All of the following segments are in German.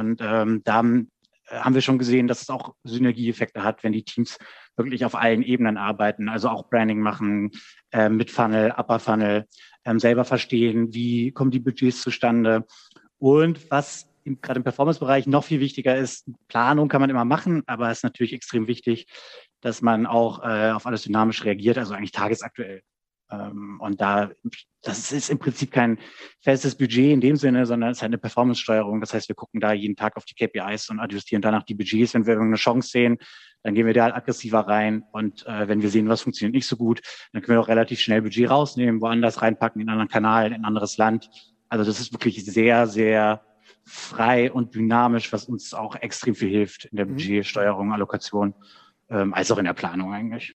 Und ähm, da haben wir schon gesehen, dass es auch Synergieeffekte hat, wenn die Teams wirklich auf allen Ebenen arbeiten, also auch Branding machen, äh, mit Funnel, Upper Funnel, ähm, selber verstehen, wie kommen die Budgets zustande. Und was gerade im Performance-Bereich noch viel wichtiger ist, Planung kann man immer machen, aber es ist natürlich extrem wichtig, dass man auch äh, auf alles dynamisch reagiert, also eigentlich tagesaktuell. Ähm, und da, das ist im Prinzip kein festes Budget in dem Sinne, sondern es ist halt eine Performance-Steuerung. Das heißt, wir gucken da jeden Tag auf die KPIs und adjustieren danach die Budgets. Wenn wir irgendeine Chance sehen, dann gehen wir da halt aggressiver rein. Und äh, wenn wir sehen, was funktioniert nicht so gut, dann können wir auch relativ schnell Budget rausnehmen, woanders reinpacken, in einen anderen Kanal, in ein anderes Land. Also das ist wirklich sehr, sehr frei und dynamisch, was uns auch extrem viel hilft in der mhm. Budgetsteuerung, Allokation, ähm, als auch in der Planung eigentlich.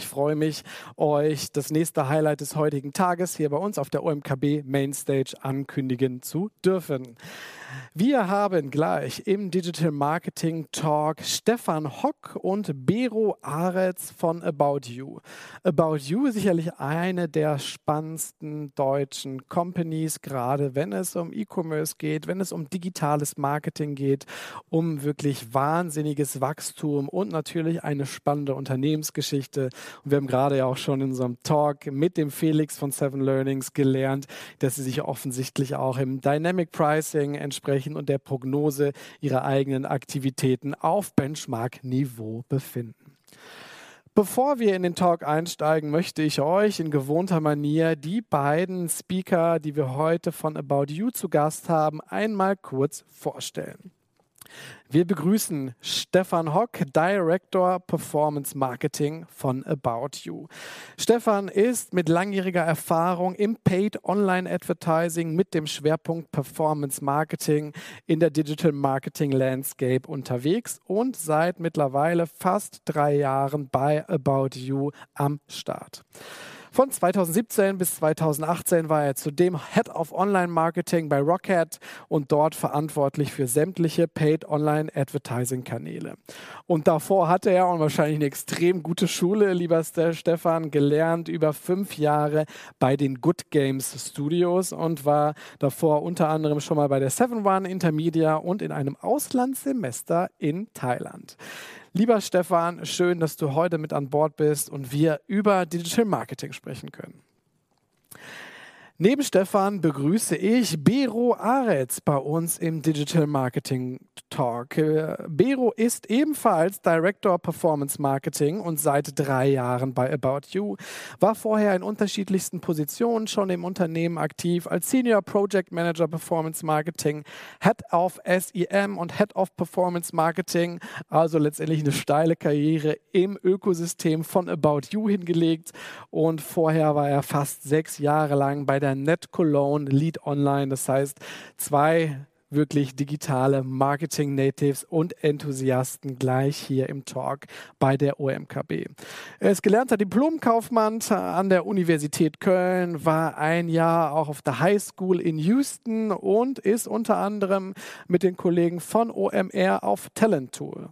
Ich freue mich, euch das nächste Highlight des heutigen Tages hier bei uns auf der OMKB Mainstage ankündigen zu dürfen. Wir haben gleich im Digital Marketing Talk Stefan Hock und Bero Aretz von About You. About You ist sicherlich eine der spannendsten deutschen Companies, gerade wenn es um E-Commerce geht, wenn es um digitales Marketing geht, um wirklich wahnsinniges Wachstum und natürlich eine spannende Unternehmensgeschichte. Und wir haben gerade ja auch schon in unserem Talk mit dem Felix von Seven Learnings gelernt, dass sie sich offensichtlich auch im Dynamic Pricing entsprechend Ansprechen und der Prognose ihrer eigenen Aktivitäten auf Benchmark-Niveau befinden. Bevor wir in den Talk einsteigen, möchte ich euch in gewohnter Manier die beiden Speaker, die wir heute von About You zu Gast haben, einmal kurz vorstellen. Wir begrüßen Stefan Hock, Director Performance Marketing von About You. Stefan ist mit langjähriger Erfahrung im Paid Online Advertising mit dem Schwerpunkt Performance Marketing in der Digital Marketing Landscape unterwegs und seit mittlerweile fast drei Jahren bei About You am Start. Von 2017 bis 2018 war er zudem Head of Online Marketing bei Rocket und dort verantwortlich für sämtliche Paid Online Advertising Kanäle. Und davor hatte er und wahrscheinlich eine extrem gute Schule, lieber Stefan, gelernt über fünf Jahre bei den Good Games Studios und war davor unter anderem schon mal bei der Seven One Intermedia und in einem Auslandssemester in Thailand. Lieber Stefan, schön, dass du heute mit an Bord bist und wir über Digital Marketing sprechen können. Neben Stefan begrüße ich Bero Aretz bei uns im Digital Marketing Talk. Bero ist ebenfalls Director Performance Marketing und seit drei Jahren bei About You, war vorher in unterschiedlichsten Positionen schon im Unternehmen aktiv als Senior Project Manager Performance Marketing, Head of SEM und Head of Performance Marketing, also letztendlich eine steile Karriere im Ökosystem von About You hingelegt und vorher war er fast sechs Jahre lang bei der der Net Cologne Lead Online. Das heißt, zwei wirklich digitale Marketing-Natives und Enthusiasten gleich hier im Talk bei der OMKB. Er ist gelernter Diplomkaufmann an der Universität Köln, war ein Jahr auch auf der High School in Houston und ist unter anderem mit den Kollegen von OMR auf Talent Tool.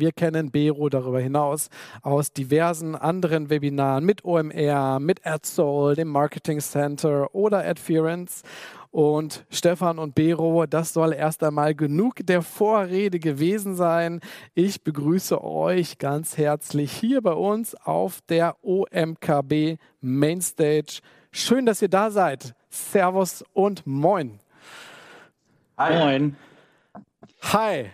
Wir kennen Bero darüber hinaus aus diversen anderen Webinaren mit OMR, mit AdSoul, dem Marketing Center oder Adference. Und Stefan und Bero, das soll erst einmal genug der Vorrede gewesen sein. Ich begrüße euch ganz herzlich hier bei uns auf der OMKB Mainstage. Schön, dass ihr da seid. Servus und moin. Hi. Moin. Hi.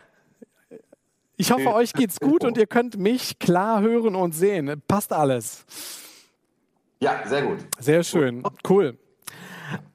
Ich hoffe, euch geht's gut und ihr könnt mich klar hören und sehen. Passt alles. Ja, sehr gut. Sehr schön. Cool.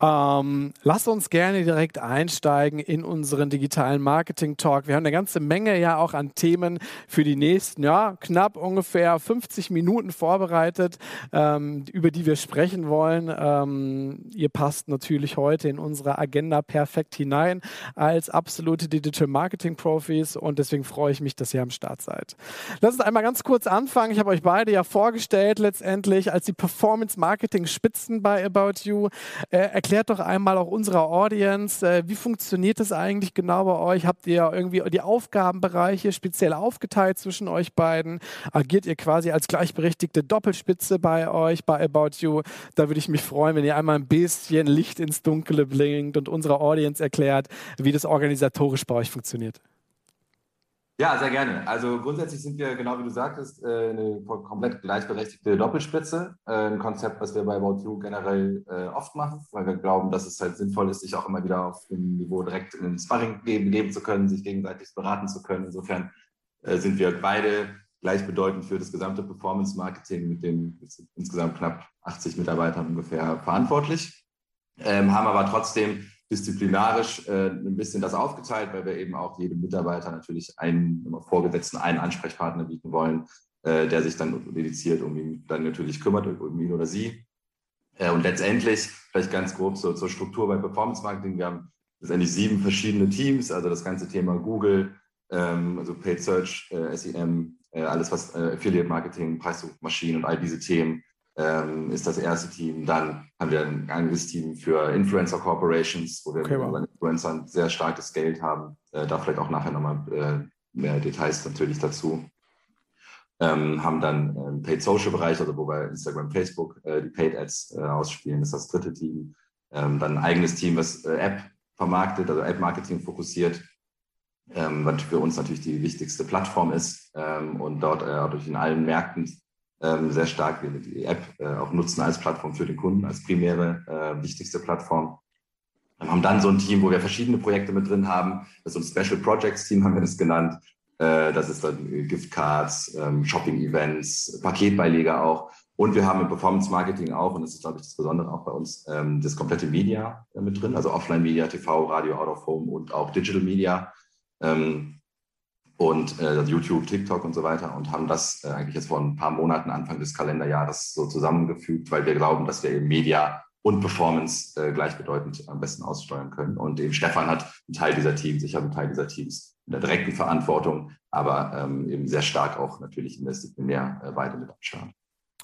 Ähm, lass uns gerne direkt einsteigen in unseren digitalen Marketing Talk. Wir haben eine ganze Menge ja auch an Themen für die nächsten, ja, knapp ungefähr 50 Minuten vorbereitet, ähm, über die wir sprechen wollen. Ähm, ihr passt natürlich heute in unsere Agenda perfekt hinein als absolute Digital Marketing Profis und deswegen freue ich mich, dass ihr am Start seid. Lass uns einmal ganz kurz anfangen. Ich habe euch beide ja vorgestellt letztendlich als die Performance Marketing Spitzen bei About You. Äh, erklärt doch einmal auch unserer Audience, äh, wie funktioniert das eigentlich genau bei euch? Habt ihr irgendwie die Aufgabenbereiche speziell aufgeteilt zwischen euch beiden? Agiert ihr quasi als gleichberechtigte Doppelspitze bei euch, bei About You? Da würde ich mich freuen, wenn ihr einmal ein bisschen Licht ins Dunkle blinkt und unserer Audience erklärt, wie das organisatorisch bei euch funktioniert. Ja, sehr gerne. Also grundsätzlich sind wir, genau wie du sagtest, äh, eine komplett gleichberechtigte Doppelspitze. Äh, ein Konzept, was wir bei About You generell äh, oft machen, weil wir glauben, dass es halt sinnvoll ist, sich auch immer wieder auf dem Niveau direkt in den Sparring geben, geben zu können, sich gegenseitig beraten zu können. Insofern sind wir beide gleichbedeutend für das gesamte Performance-Marketing mit den insgesamt knapp 80 Mitarbeitern ungefähr verantwortlich, ähm, haben aber trotzdem disziplinarisch äh, ein bisschen das aufgeteilt, weil wir eben auch jedem Mitarbeiter natürlich einen Vorgesetzten, einen Ansprechpartner bieten wollen, äh, der sich dann dediziert um ihn dann natürlich kümmert, um ihn oder sie. Äh, und letztendlich, vielleicht ganz grob so, zur Struktur bei Performance Marketing, wir haben letztendlich sieben verschiedene Teams, also das ganze Thema Google, ähm, also Paid Search, äh, SEM, äh, alles was äh, Affiliate Marketing, Preissuchmaschinen und all diese Themen ähm, ist das erste Team. Dann haben wir ein eigenes Team für Influencer Corporations, wo wir okay, wow. Influencern sehr starkes Geld haben. Äh, da vielleicht auch nachher nochmal äh, mehr Details natürlich dazu. Ähm, haben dann einen Paid Social Bereich, also wo wir Instagram, Facebook äh, die Paid Ads äh, ausspielen, das ist das dritte Team. Ähm, dann ein eigenes Team, was äh, App vermarktet, also App Marketing fokussiert, ähm, was für uns natürlich die wichtigste Plattform ist ähm, und dort äh, in allen Märkten ähm, sehr stark wir die App äh, auch nutzen als Plattform für den Kunden, als primäre äh, wichtigste Plattform. Wir haben dann so ein Team, wo wir verschiedene Projekte mit drin haben. Das ist ein Special Projects Team, haben wir das genannt. Äh, das ist dann Giftcards, ähm, Shopping-Events, Paketbeileger auch. Und wir haben im Performance Marketing auch, und das ist, glaube ich, das Besondere auch bei uns, ähm, das komplette Media äh, mit drin, also Offline-Media, TV, Radio, Out of Home und auch Digital Media. Ähm, und äh, YouTube, TikTok und so weiter und haben das äh, eigentlich jetzt vor ein paar Monaten, Anfang des Kalenderjahres so zusammengefügt, weil wir glauben, dass wir eben Media und Performance äh, gleichbedeutend am besten aussteuern können. Und eben Stefan hat einen Teil dieser Teams, ich habe einen Teil dieser Teams in der direkten Verantwortung, aber ähm, eben sehr stark auch natürlich in der Disziplinär äh, beide mit am Start.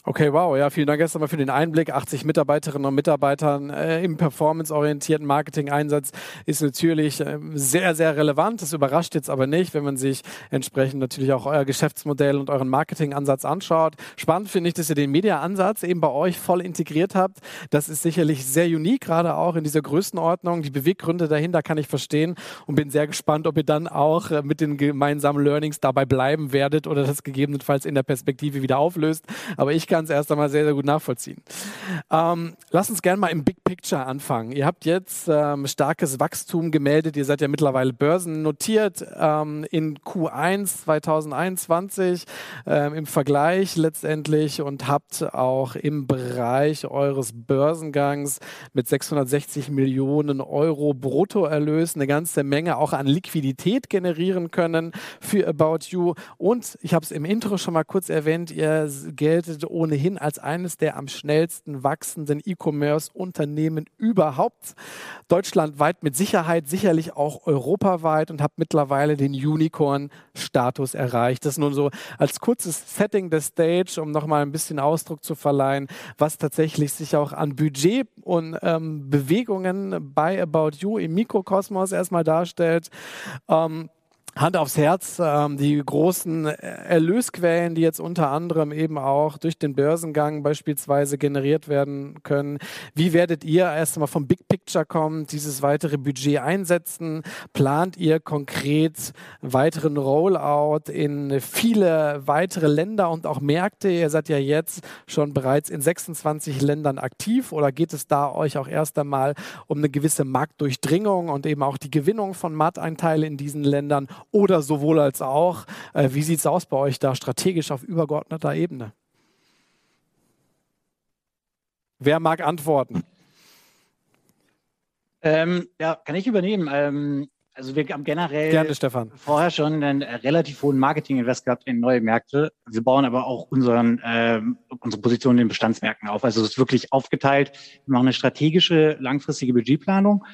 Okay, wow. Ja, vielen Dank erstmal für den Einblick. 80 Mitarbeiterinnen und Mitarbeitern äh, im performanceorientierten Marketing-Einsatz ist natürlich äh, sehr, sehr relevant. Das überrascht jetzt aber nicht, wenn man sich entsprechend natürlich auch euer Geschäftsmodell und euren Marketing-Ansatz anschaut. Spannend finde ich, dass ihr den Media-Ansatz eben bei euch voll integriert habt. Das ist sicherlich sehr unique, gerade auch in dieser Größenordnung. Die Beweggründe dahinter kann ich verstehen und bin sehr gespannt, ob ihr dann auch äh, mit den gemeinsamen Learnings dabei bleiben werdet oder das gegebenenfalls in der Perspektive wieder auflöst. Aber ich kann kann es erst einmal sehr, sehr gut nachvollziehen. Ähm, lass uns gerne mal im Big Picture anfangen. Ihr habt jetzt ähm, starkes Wachstum gemeldet. Ihr seid ja mittlerweile börsennotiert ähm, in Q1 2021 ähm, im Vergleich letztendlich und habt auch im Bereich eures Börsengangs mit 660 Millionen Euro Bruttoerlös eine ganze Menge auch an Liquidität generieren können für About You. Und ich habe es im Intro schon mal kurz erwähnt, ihr geltet ohne ohnehin als eines der am schnellsten wachsenden E-Commerce-Unternehmen überhaupt. Deutschlandweit mit Sicherheit, sicherlich auch europaweit und habt mittlerweile den Unicorn-Status erreicht. Das nun so als kurzes Setting der Stage, um nochmal ein bisschen Ausdruck zu verleihen, was tatsächlich sich auch an Budget und ähm, Bewegungen bei About You im Mikrokosmos erstmal darstellt. Ähm, Hand aufs Herz, ähm, die großen Erlösquellen, die jetzt unter anderem eben auch durch den Börsengang beispielsweise generiert werden können. Wie werdet ihr erst einmal vom Big Picture kommen, dieses weitere Budget einsetzen? Plant ihr konkret weiteren Rollout in viele weitere Länder und auch Märkte? Ihr seid ja jetzt schon bereits in 26 Ländern aktiv oder geht es da euch auch erst einmal um eine gewisse Marktdurchdringung und eben auch die Gewinnung von Markteinteilen in diesen Ländern? Oder sowohl als auch. Äh, wie sieht es aus bei euch da strategisch auf übergeordneter Ebene? Wer mag antworten? Ähm, ja, kann ich übernehmen. Ähm, also wir haben generell Gerne, vorher schon einen relativ hohen Marketing-Invest gehabt in neue Märkte. Wir bauen aber auch unseren, ähm, unsere Position in den Bestandsmärkten auf. Also es ist wirklich aufgeteilt. Wir machen eine strategische, langfristige Budgetplanung,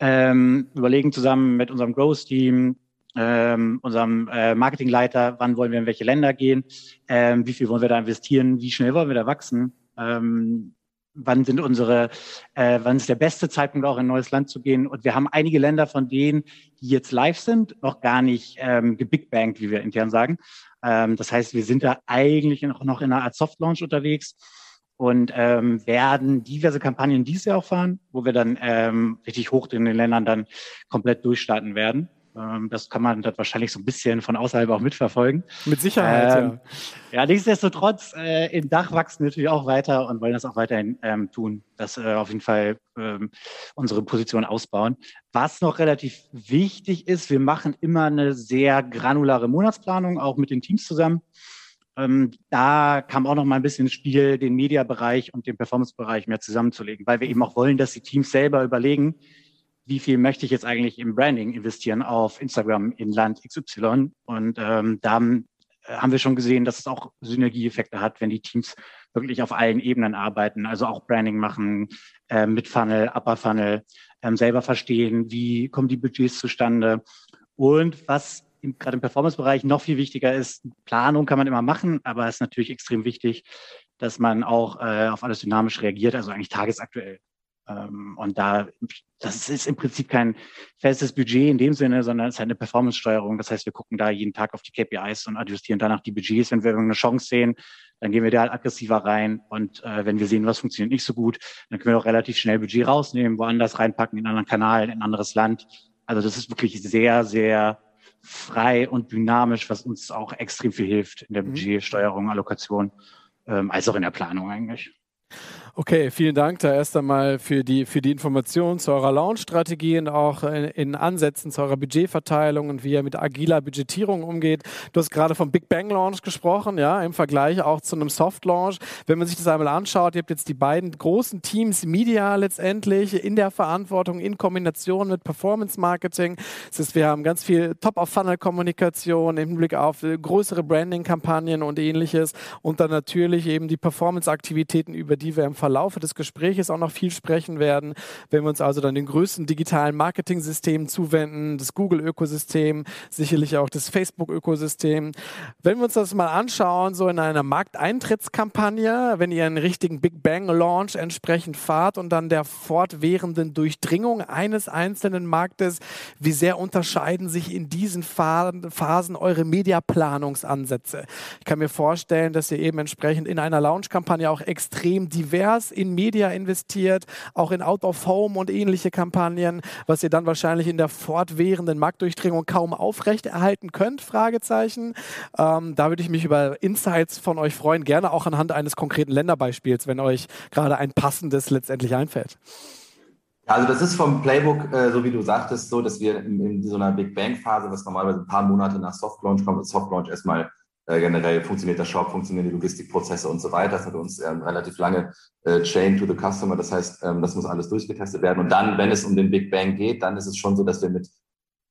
ähm, überlegen zusammen mit unserem Growth-Team, ähm, unserem äh, Marketingleiter, wann wollen wir in welche Länder gehen, ähm, wie viel wollen wir da investieren, wie schnell wollen wir da wachsen, ähm, wann sind unsere, äh, wann ist der beste Zeitpunkt auch in ein neues Land zu gehen. Und wir haben einige Länder von denen, die jetzt live sind, noch gar nicht ähm, gebigbankt, wie wir intern sagen. Ähm, das heißt, wir sind da eigentlich noch, noch in einer Art Soft Launch unterwegs und ähm, werden diverse Kampagnen dieses Jahr auch fahren, wo wir dann ähm, richtig hoch in den Ländern dann komplett durchstarten werden. Ähm, das kann man dort wahrscheinlich so ein bisschen von außerhalb auch mitverfolgen. Mit Sicherheit, ähm, ja. Ja, nichtsdestotrotz, äh, in Dach wachsen wir natürlich auch weiter und wollen das auch weiterhin ähm, tun, dass äh, auf jeden Fall ähm, unsere Position ausbauen. Was noch relativ wichtig ist, wir machen immer eine sehr granulare Monatsplanung, auch mit den Teams zusammen. Ähm, da kam auch noch mal ein bisschen ins Spiel, den Media-Bereich und den Performance-Bereich mehr zusammenzulegen, weil wir eben auch wollen, dass die Teams selber überlegen, wie viel möchte ich jetzt eigentlich im Branding investieren auf Instagram in Land XY. Und ähm, da haben, äh, haben wir schon gesehen, dass es auch Synergieeffekte hat, wenn die Teams wirklich auf allen Ebenen arbeiten, also auch Branding machen, äh, mit Funnel, Upper Funnel, ähm, selber verstehen, wie kommen die Budgets zustande. Und was gerade im Performance-Bereich noch viel wichtiger ist, Planung kann man immer machen, aber es ist natürlich extrem wichtig, dass man auch äh, auf alles dynamisch reagiert, also eigentlich tagesaktuell. Ähm, und da, das ist im Prinzip kein festes Budget in dem Sinne, sondern es ist halt eine Performance-Steuerung. Das heißt, wir gucken da jeden Tag auf die KPIs und adjustieren danach die Budgets. Wenn wir irgendeine Chance sehen, dann gehen wir da halt aggressiver rein. Und äh, wenn wir sehen, was funktioniert nicht so gut, dann können wir auch relativ schnell Budget rausnehmen, woanders reinpacken, in einen anderen Kanal, in ein anderes Land. Also das ist wirklich sehr, sehr frei und dynamisch, was uns auch extrem viel hilft in der mhm. Budgetsteuerung, Allokation, ähm, als auch in der Planung eigentlich. Okay, vielen Dank da erst einmal für die, für die Informationen zu eurer Launch-Strategie und auch in, in, Ansätzen zu eurer Budgetverteilung und wie ihr mit agiler Budgetierung umgeht. Du hast gerade vom Big Bang Launch gesprochen, ja, im Vergleich auch zu einem Soft Launch. Wenn man sich das einmal anschaut, ihr habt jetzt die beiden großen Teams Media letztendlich in der Verantwortung in Kombination mit Performance Marketing. Das heißt, wir haben ganz viel Top-of-Funnel-Kommunikation im Hinblick auf größere Branding-Kampagnen und ähnliches und dann natürlich eben die Performance-Aktivitäten, über die wir im Verlaufe des Gesprächs auch noch viel sprechen werden. Wenn wir uns also dann den größten digitalen Marketing-Systemen zuwenden, das Google-Ökosystem, sicherlich auch das Facebook-Ökosystem. Wenn wir uns das mal anschauen, so in einer Markteintrittskampagne, wenn ihr einen richtigen Big Bang-Launch entsprechend fahrt und dann der fortwährenden Durchdringung eines einzelnen Marktes, wie sehr unterscheiden sich in diesen Phasen eure Mediaplanungsansätze? Ich kann mir vorstellen, dass ihr eben entsprechend in einer Launch-Kampagne auch extrem divers divers in Media investiert, auch in Out of Home und ähnliche Kampagnen, was ihr dann wahrscheinlich in der fortwährenden Marktdurchdringung kaum aufrechterhalten könnt, Fragezeichen. Ähm, da würde ich mich über Insights von euch freuen, gerne auch anhand eines konkreten Länderbeispiels, wenn euch gerade ein passendes letztendlich einfällt. Also das ist vom Playbook, äh, so wie du sagtest, so, dass wir in, in so einer Big Bang Phase, was normalerweise ein paar Monate nach Soft Launch kommt, Soft Launch erstmal äh, generell funktioniert der Shop, funktionieren die Logistikprozesse und so weiter. Das hat uns ähm, relativ lange äh, Chain to the Customer. Das heißt, ähm, das muss alles durchgetestet werden. Und dann, wenn es um den Big Bang geht, dann ist es schon so, dass wir mit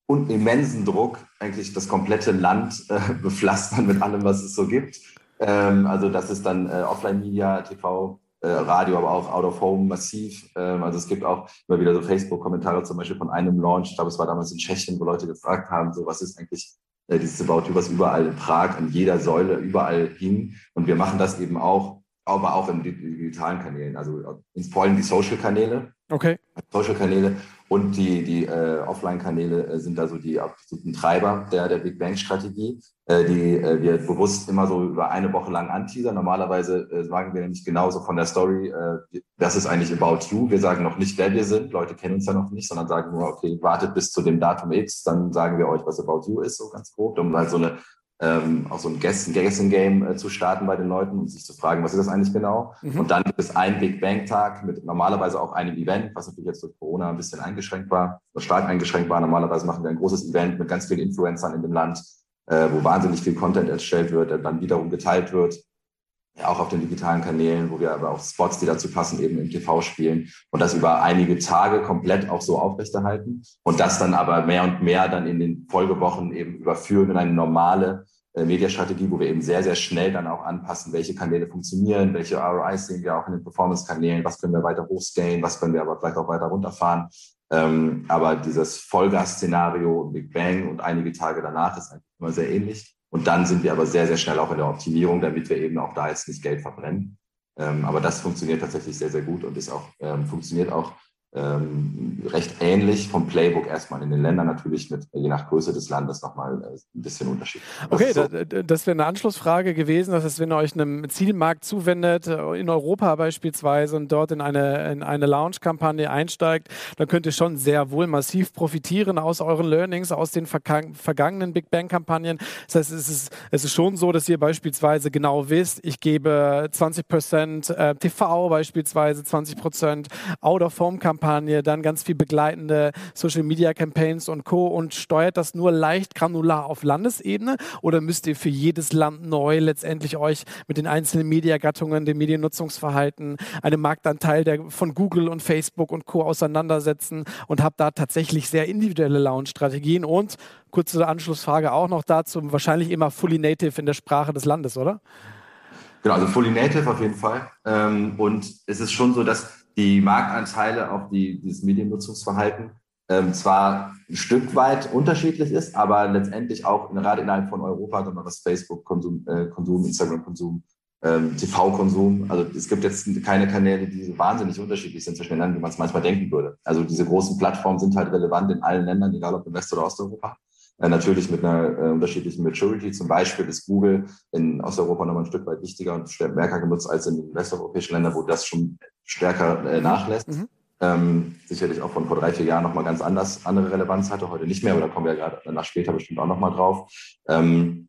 und immensen Druck eigentlich das komplette Land äh, bepflastern mit allem, was es so gibt. Ähm, also das ist dann äh, Offline-Media, TV, äh, Radio, aber auch Out of Home massiv. Ähm, also es gibt auch immer wieder so Facebook-Kommentare zum Beispiel von einem Launch. Ich glaube, es war damals in Tschechien, wo Leute gefragt haben, so was ist eigentlich dieses About You, was überall in Prag, an jeder Säule, überall hing. Und wir machen das eben auch, aber auch in digitalen Kanälen, also vor allem die Social-Kanäle. Okay. Social-Kanäle und die, die äh, Offline-Kanäle äh, sind da so die absoluten Treiber der, der Big Bang-Strategie, äh, die äh, wir bewusst immer so über eine Woche lang anteasern. Normalerweise äh, sagen wir nämlich genauso von der Story, äh, das ist eigentlich About You. Wir sagen noch nicht, wer wir sind. Leute kennen uns ja noch nicht, sondern sagen nur, okay, wartet bis zu dem Datum X, dann sagen wir euch, was About You ist, so ganz grob, um halt so eine ähm, auch so ein Guessing-Game äh, zu starten bei den Leuten und sich zu fragen, was ist das eigentlich genau? Mhm. Und dann gibt es einen Big Bang-Tag mit normalerweise auch einem Event, was natürlich jetzt durch Corona ein bisschen eingeschränkt war, stark eingeschränkt war. Normalerweise machen wir ein großes Event mit ganz vielen Influencern in dem Land, äh, wo wahnsinnig viel Content erstellt wird, der dann wiederum geteilt wird. Auch auf den digitalen Kanälen, wo wir aber auch Spots, die dazu passen, eben im TV spielen und das über einige Tage komplett auch so aufrechterhalten und das dann aber mehr und mehr dann in den Folgewochen eben überführen in eine normale äh, Mediastrategie, wo wir eben sehr, sehr schnell dann auch anpassen, welche Kanäle funktionieren, welche ROIs sehen wir auch in den Performance-Kanälen, was können wir weiter hochscalen, was können wir aber vielleicht auch weiter runterfahren. Ähm, aber dieses Vollgas-Szenario, Big Bang und einige Tage danach ist eigentlich immer sehr ähnlich. Und dann sind wir aber sehr, sehr schnell auch in der Optimierung, damit wir eben auch da jetzt nicht Geld verbrennen. Ähm, aber das funktioniert tatsächlich sehr, sehr gut und ist auch, ähm, funktioniert auch ähm, recht ähnlich vom Playbook erstmal in den Ländern, natürlich mit je nach Größe des Landes nochmal äh, ein bisschen Unterschied. Okay, das, so. das wäre eine Anschlussfrage gewesen, dass es, wenn ihr euch einem Zielmarkt zuwendet, äh, in Europa beispielsweise und dort in eine, in eine Launch-Kampagne einsteigt, dann könnt ihr schon sehr wohl massiv profitieren aus euren Learnings, aus den vergangenen Big Bang-Kampagnen. Das heißt, es ist, es ist schon so, dass ihr beispielsweise genau wisst, ich gebe 20% äh, TV beispielsweise, 20% Out-of-Home-Kampagnen Kampagne, dann ganz viel begleitende Social Media Campaigns und Co. und steuert das nur leicht granular auf Landesebene oder müsst ihr für jedes Land neu letztendlich euch mit den einzelnen Mediagattungen, dem Mediennutzungsverhalten, einem Marktanteil der, von Google und Facebook und Co. auseinandersetzen und habt da tatsächlich sehr individuelle Launch-Strategien und kurze Anschlussfrage auch noch dazu, wahrscheinlich immer fully native in der Sprache des Landes, oder? Genau, also fully native auf jeden Fall. Ähm, und es ist schon so, dass die Marktanteile auf die, dieses Mediennutzungsverhalten ähm, zwar ein Stück weit unterschiedlich ist, aber letztendlich auch gerade innerhalb von Europa, wenn man das Facebook-Konsum, äh, Konsum, Instagram-Konsum, ähm, TV-Konsum, also es gibt jetzt keine Kanäle, die so wahnsinnig unterschiedlich sind zwischen den Ländern, wie man es manchmal denken würde. Also diese großen Plattformen sind halt relevant in allen Ländern, egal ob in West- oder Osteuropa. Äh, natürlich mit einer äh, unterschiedlichen Maturity. Zum Beispiel ist Google in Osteuropa nochmal ein Stück weit wichtiger und stärker genutzt als in den westeuropäischen Ländern, wo das schon stärker äh, mhm. nachlässt. Mhm. Ähm, sicherlich auch von vor drei, vier Jahren nochmal ganz anders, andere Relevanz hatte, heute nicht mehr, aber da kommen wir ja gerade nach später bestimmt auch nochmal drauf. Ähm,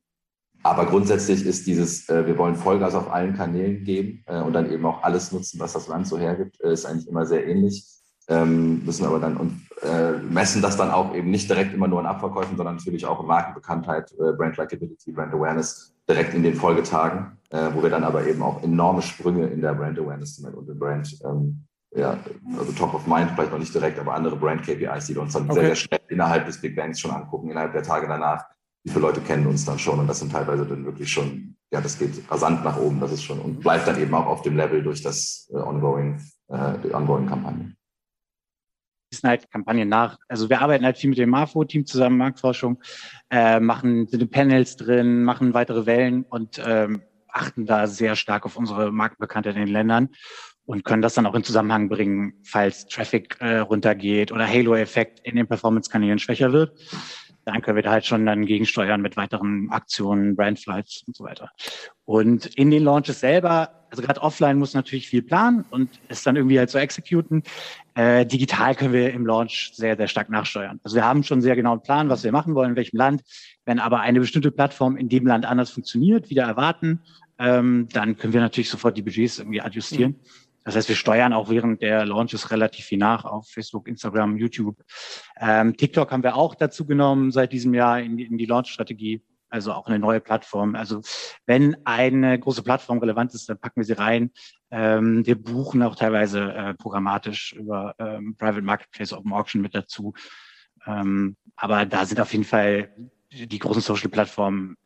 aber grundsätzlich ist dieses, äh, wir wollen Vollgas auf allen Kanälen geben äh, und dann eben auch alles nutzen, was das Land so hergibt, äh, ist eigentlich immer sehr ähnlich ähm, müssen aber dann und äh, messen das dann auch eben nicht direkt immer nur in Abverkäufen, sondern natürlich auch in Markenbekanntheit, äh, Brand Likability, Brand Awareness direkt in den Folgetagen, äh, wo wir dann aber eben auch enorme Sprünge in der Brand Awareness und im Brand, ähm, ja, also Top of Mind vielleicht noch nicht direkt, aber andere Brand KPIs, die wir uns dann okay. sehr, sehr schnell innerhalb des Big Bangs schon angucken, innerhalb der Tage danach. Wie viele Leute kennen uns dann schon und das sind teilweise dann wirklich schon, ja, das geht rasant nach oben, das ist schon und bleibt dann eben auch auf dem Level durch das äh, ongoing, äh, die ongoing Fließen halt Kampagnen nach. Also wir arbeiten halt viel mit dem MAFO-Team zusammen, Marktforschung, äh, machen sind Panels drin, machen weitere Wellen und ähm, achten da sehr stark auf unsere Markenbekanntheit in den Ländern und können das dann auch in Zusammenhang bringen, falls Traffic äh, runtergeht oder Halo-Effekt in den Performance-Kanälen schwächer wird dann können wir da halt schon dann gegensteuern mit weiteren Aktionen, Brandflights und so weiter. Und in den Launches selber, also gerade offline muss natürlich viel planen und es dann irgendwie halt so exekuten. Äh, digital können wir im Launch sehr, sehr stark nachsteuern. Also wir haben schon sehr genauen Plan, was wir machen wollen, in welchem Land. Wenn aber eine bestimmte Plattform in dem Land anders funktioniert, wieder erwarten, ähm, dann können wir natürlich sofort die Budgets irgendwie adjustieren. Mhm. Das heißt, wir steuern auch während der Launches relativ viel nach auf Facebook, Instagram, YouTube. Ähm, TikTok haben wir auch dazu genommen seit diesem Jahr in die, in die Launch-Strategie. Also auch eine neue Plattform. Also wenn eine große Plattform relevant ist, dann packen wir sie rein. Ähm, wir buchen auch teilweise äh, programmatisch über ähm, Private Marketplace, Open Auction mit dazu. Ähm, aber da sind auf jeden Fall die großen Social-Plattformen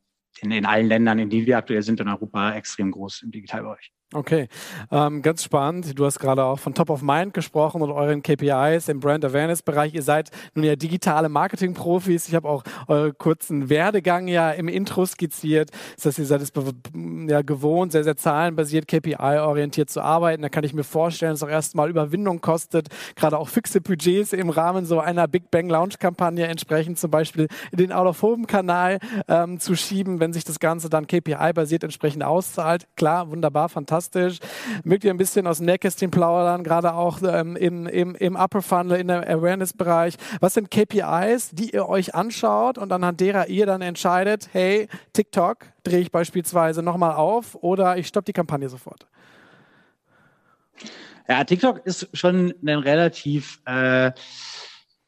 in, in allen Ländern, in denen wir aktuell sind in Europa, extrem groß im Digitalbereich. Okay, ähm, ganz spannend. Du hast gerade auch von Top of Mind gesprochen und euren KPIs im Brand Awareness Bereich. Ihr seid nun ja digitale Marketing-Profis. Ich habe auch euren kurzen Werdegang ja im Intro skizziert. Das heißt, ihr seid es ja gewohnt, sehr, sehr zahlenbasiert, KPI-orientiert zu arbeiten. Da kann ich mir vorstellen, dass es auch erstmal Überwindung kostet, gerade auch fixe Budgets im Rahmen so einer Big Bang Launch-Kampagne entsprechend zum Beispiel in den Out-of-Home-Kanal ähm, zu schieben, wenn sich das Ganze dann KPI-basiert entsprechend auszahlt. Klar, wunderbar, fantastisch fantastisch. Mögt ihr ein bisschen aus dem Nähkästchen plaudern, gerade auch ähm, im, im, im Upper Funnel, in der Awareness-Bereich. Was sind KPIs, die ihr euch anschaut und anhand derer ihr dann entscheidet, hey, TikTok drehe ich beispielsweise nochmal auf oder ich stoppe die Kampagne sofort? Ja, TikTok ist schon ein relativ äh,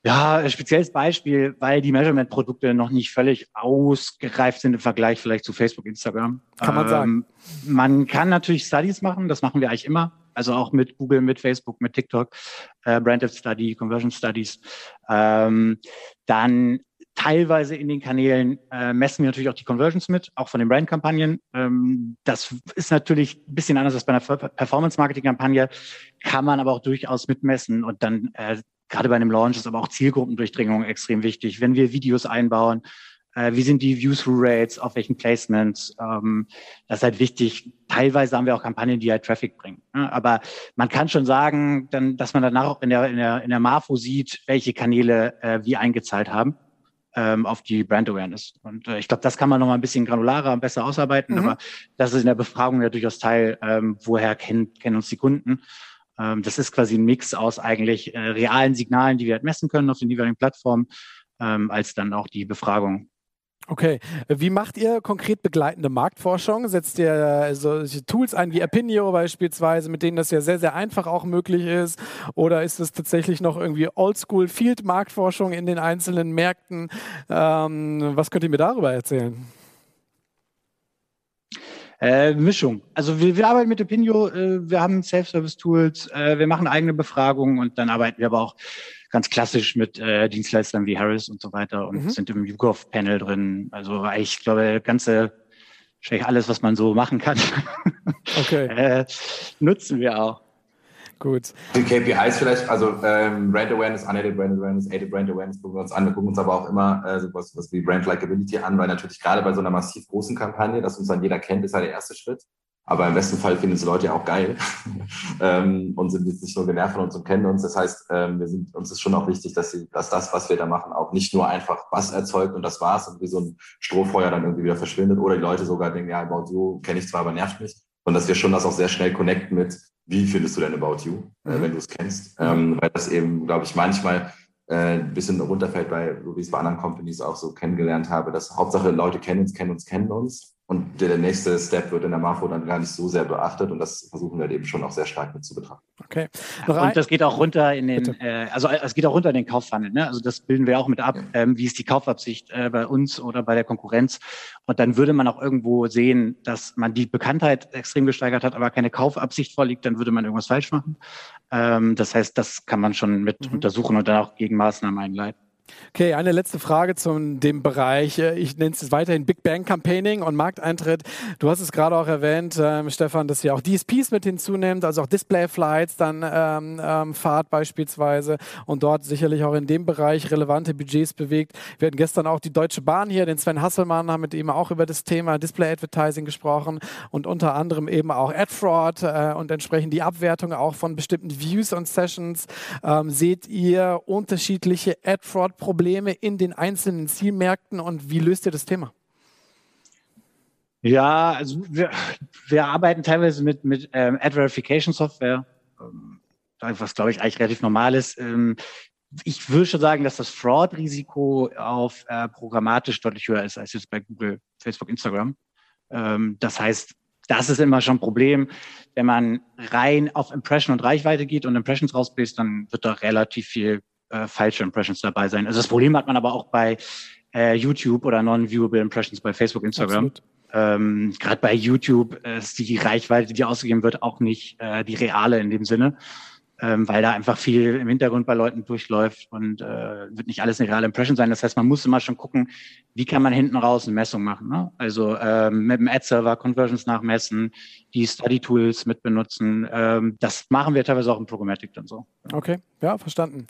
Ja, spezielles Beispiel, weil die Measurement-Produkte noch nicht völlig ausgereift sind im Vergleich vielleicht zu Facebook, Instagram. Kann man sagen. Ähm, man kann natürlich Studies machen, das machen wir eigentlich immer. Also auch mit Google, mit Facebook, mit TikTok, äh, Branded Study, Conversion Studies. Ähm, dann teilweise in den Kanälen äh, messen wir natürlich auch die Conversions mit, auch von den Brandkampagnen. Ähm, das ist natürlich ein bisschen anders als bei einer Performance-Marketing-Kampagne, kann man aber auch durchaus mitmessen und dann äh, gerade bei einem Launch ist aber auch Zielgruppendurchdringung extrem wichtig. Wenn wir Videos einbauen, äh, wie sind die View-Through-Rates, auf welchen Placements, ähm, das ist halt wichtig. Teilweise haben wir auch Kampagnen, die halt Traffic bringen. Ne? Aber man kann schon sagen, dann, dass man danach auch in der, in der, in der Marfo sieht, welche Kanäle äh, wie eingezahlt haben ähm, auf die Brand Awareness. Und äh, ich glaube, das kann man noch mal ein bisschen granularer und besser ausarbeiten. Mhm. Aber das ist in der Befragung ja durchaus Teil, ähm, woher kennen, kennen uns die Kunden. Ähm, das ist quasi ein Mix aus eigentlich äh, realen Signalen, die wir halt messen können auf den jeweiligen Plattformen, ähm, als dann auch die Befragung. Okay, wie macht ihr konkret begleitende Marktforschung? Setzt ihr solche Tools ein wie Opinio beispielsweise, mit denen das ja sehr, sehr einfach auch möglich ist? Oder ist es tatsächlich noch irgendwie Oldschool Field Marktforschung in den einzelnen Märkten? Ähm, was könnt ihr mir darüber erzählen? Äh, Mischung. Also wir, wir arbeiten mit Opinio, äh, wir haben Self-Service-Tools, äh, wir machen eigene Befragungen und dann arbeiten wir aber auch ganz klassisch mit äh, Dienstleistern wie Harris und so weiter und mhm. sind im YouGov-Panel drin. Also ich glaube, ganze wahrscheinlich alles, was man so machen kann, okay. äh, nutzen wir auch. Gut. Die KPIs vielleicht, also ähm, Brand Awareness, Unaided Brand Awareness, Aided Brand Awareness gucken wir uns an. Wir gucken uns aber auch immer äh, sowas, was wie Brand Likability an, weil natürlich gerade bei so einer massiv großen Kampagne, dass uns dann jeder kennt, ist ja der erste Schritt. Aber im besten Fall finden es Leute ja auch geil ähm, und sind jetzt nicht nur genervt von uns und kennen uns. Das heißt, ähm, wir sind, uns ist schon auch wichtig, dass, sie, dass das, was wir da machen, auch nicht nur einfach was erzeugt und das war's und wie so ein Strohfeuer dann irgendwie wieder verschwindet oder die Leute sogar denken, ja, About You kenne ich zwar, aber nervt mich. Und dass wir schon das auch sehr schnell connecten mit, wie findest du denn About You, äh, mhm. wenn du es kennst. Ähm, weil das eben, glaube ich, manchmal äh, ein bisschen runterfällt, weil, so wie ich es bei anderen Companies auch so kennengelernt habe, dass Hauptsache Leute kennen uns, kennen uns, kennen uns und der, der, nächste Step wird in der Marfo dann gar nicht so sehr beachtet und das versuchen wir eben schon auch sehr stark mit zu betrachten. Okay. Und das geht auch runter in den, äh, also es geht auch runter in den Kauffunnel. Ne? Also das bilden wir auch mit ab. Ja. Ähm, wie ist die Kaufabsicht äh, bei uns oder bei der Konkurrenz? Und dann würde man auch irgendwo sehen, dass man die Bekanntheit extrem gesteigert hat, aber keine Kaufabsicht vorliegt, dann würde man irgendwas falsch machen. Ähm, das heißt, das kann man schon mit mhm. untersuchen und dann auch gegen Maßnahmen einleiten. Okay, eine letzte Frage zu dem Bereich. Äh, ich nenne es weiterhin Big Bang Campaigning und Markteintritt. Du hast es gerade auch erwähnt, ähm, Stefan, dass ihr auch DSPs mit hinzunimmt, also auch Display Flights dann ähm, ähm, fahrt beispielsweise und dort sicherlich auch in dem Bereich relevante Budgets bewegt. Wir hatten gestern auch die Deutsche Bahn hier, den Sven Hasselmann, haben mit ihm auch über das Thema Display Advertising gesprochen und unter anderem eben auch Ad Fraud äh, und entsprechend die Abwertung auch von bestimmten Views und Sessions. Ähm, seht ihr unterschiedliche Ad Fraud Probleme in den einzelnen Zielmärkten und wie löst ihr das Thema? Ja, also wir, wir arbeiten teilweise mit, mit ähm, Ad Verification Software, ähm, was glaube ich eigentlich relativ normal ist. Ähm, ich würde schon sagen, dass das Fraud-Risiko auf äh, programmatisch deutlich höher ist als jetzt bei Google, Facebook, Instagram. Ähm, das heißt, das ist immer schon ein Problem. Wenn man rein auf Impression und Reichweite geht und Impressions rausbläst, dann wird da relativ viel äh, falsche Impressions dabei sein. Also das Problem hat man aber auch bei äh, YouTube oder non-viewable Impressions bei Facebook, Instagram. Ähm, Gerade bei YouTube ist die Reichweite, die ausgegeben wird, auch nicht äh, die reale in dem Sinne, ähm, weil da einfach viel im Hintergrund bei Leuten durchläuft und äh, wird nicht alles eine reale Impression sein. Das heißt, man muss immer schon gucken, wie kann man hinten raus eine Messung machen. Ne? Also ähm, mit dem Ad-Server Conversions nachmessen, die Study-Tools mit benutzen. Ähm, das machen wir teilweise auch im Programmatic dann so. Okay, ja, verstanden.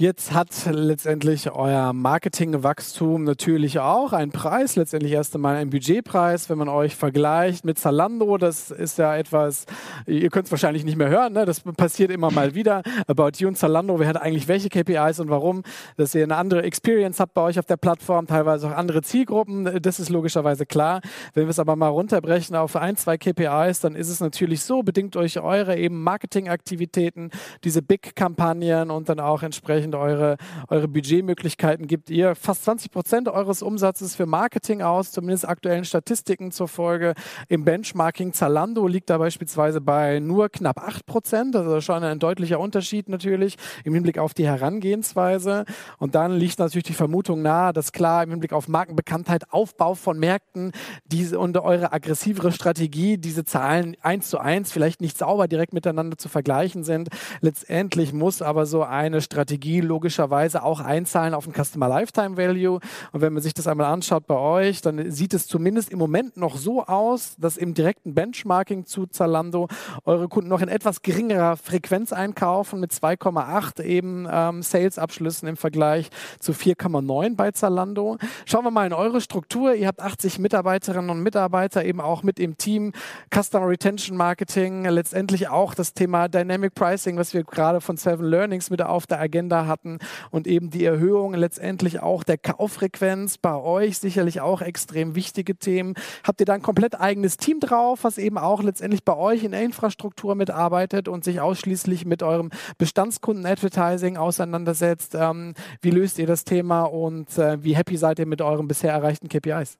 Jetzt hat letztendlich euer Marketingwachstum natürlich auch einen Preis, letztendlich erst einmal einen Budgetpreis, wenn man euch vergleicht mit Zalando. Das ist ja etwas, ihr könnt es wahrscheinlich nicht mehr hören, ne? das passiert immer mal wieder. About You und Zalando, wer hat eigentlich welche KPIs und warum? Dass ihr eine andere Experience habt bei euch auf der Plattform, teilweise auch andere Zielgruppen, das ist logischerweise klar. Wenn wir es aber mal runterbrechen auf ein, zwei KPIs, dann ist es natürlich so, bedingt euch eure eben Marketingaktivitäten, diese Big-Kampagnen und dann auch entsprechend entsprechend eure, eure Budgetmöglichkeiten gibt ihr fast 20 Prozent eures Umsatzes für Marketing aus, zumindest aktuellen Statistiken zur Folge. Im Benchmarking Zalando liegt da beispielsweise bei nur knapp 8 Prozent, also schon ein deutlicher Unterschied natürlich im Hinblick auf die Herangehensweise. Und dann liegt natürlich die Vermutung nahe, dass klar im Hinblick auf Markenbekanntheit, Aufbau von Märkten diese, und eure aggressivere Strategie, diese Zahlen eins zu eins vielleicht nicht sauber direkt miteinander zu vergleichen sind. Letztendlich muss aber so eine Strategie logischerweise auch einzahlen auf den Customer Lifetime Value. Und wenn man sich das einmal anschaut bei euch, dann sieht es zumindest im Moment noch so aus, dass im direkten Benchmarking zu Zalando eure Kunden noch in etwas geringerer Frequenz einkaufen mit 2,8 eben ähm, Sales-Abschlüssen im Vergleich zu 4,9 bei Zalando. Schauen wir mal in eure Struktur. Ihr habt 80 Mitarbeiterinnen und Mitarbeiter eben auch mit im Team. Customer Retention Marketing, letztendlich auch das Thema Dynamic Pricing, was wir gerade von Seven Learnings mit auf der Agenda hatten und eben die Erhöhung letztendlich auch der Kauffrequenz bei euch sicherlich auch extrem wichtige Themen. Habt ihr da ein komplett eigenes Team drauf, was eben auch letztendlich bei euch in der Infrastruktur mitarbeitet und sich ausschließlich mit eurem Bestandskunden-Advertising auseinandersetzt? Ähm, wie löst ihr das Thema und äh, wie happy seid ihr mit euren bisher erreichten KPIs?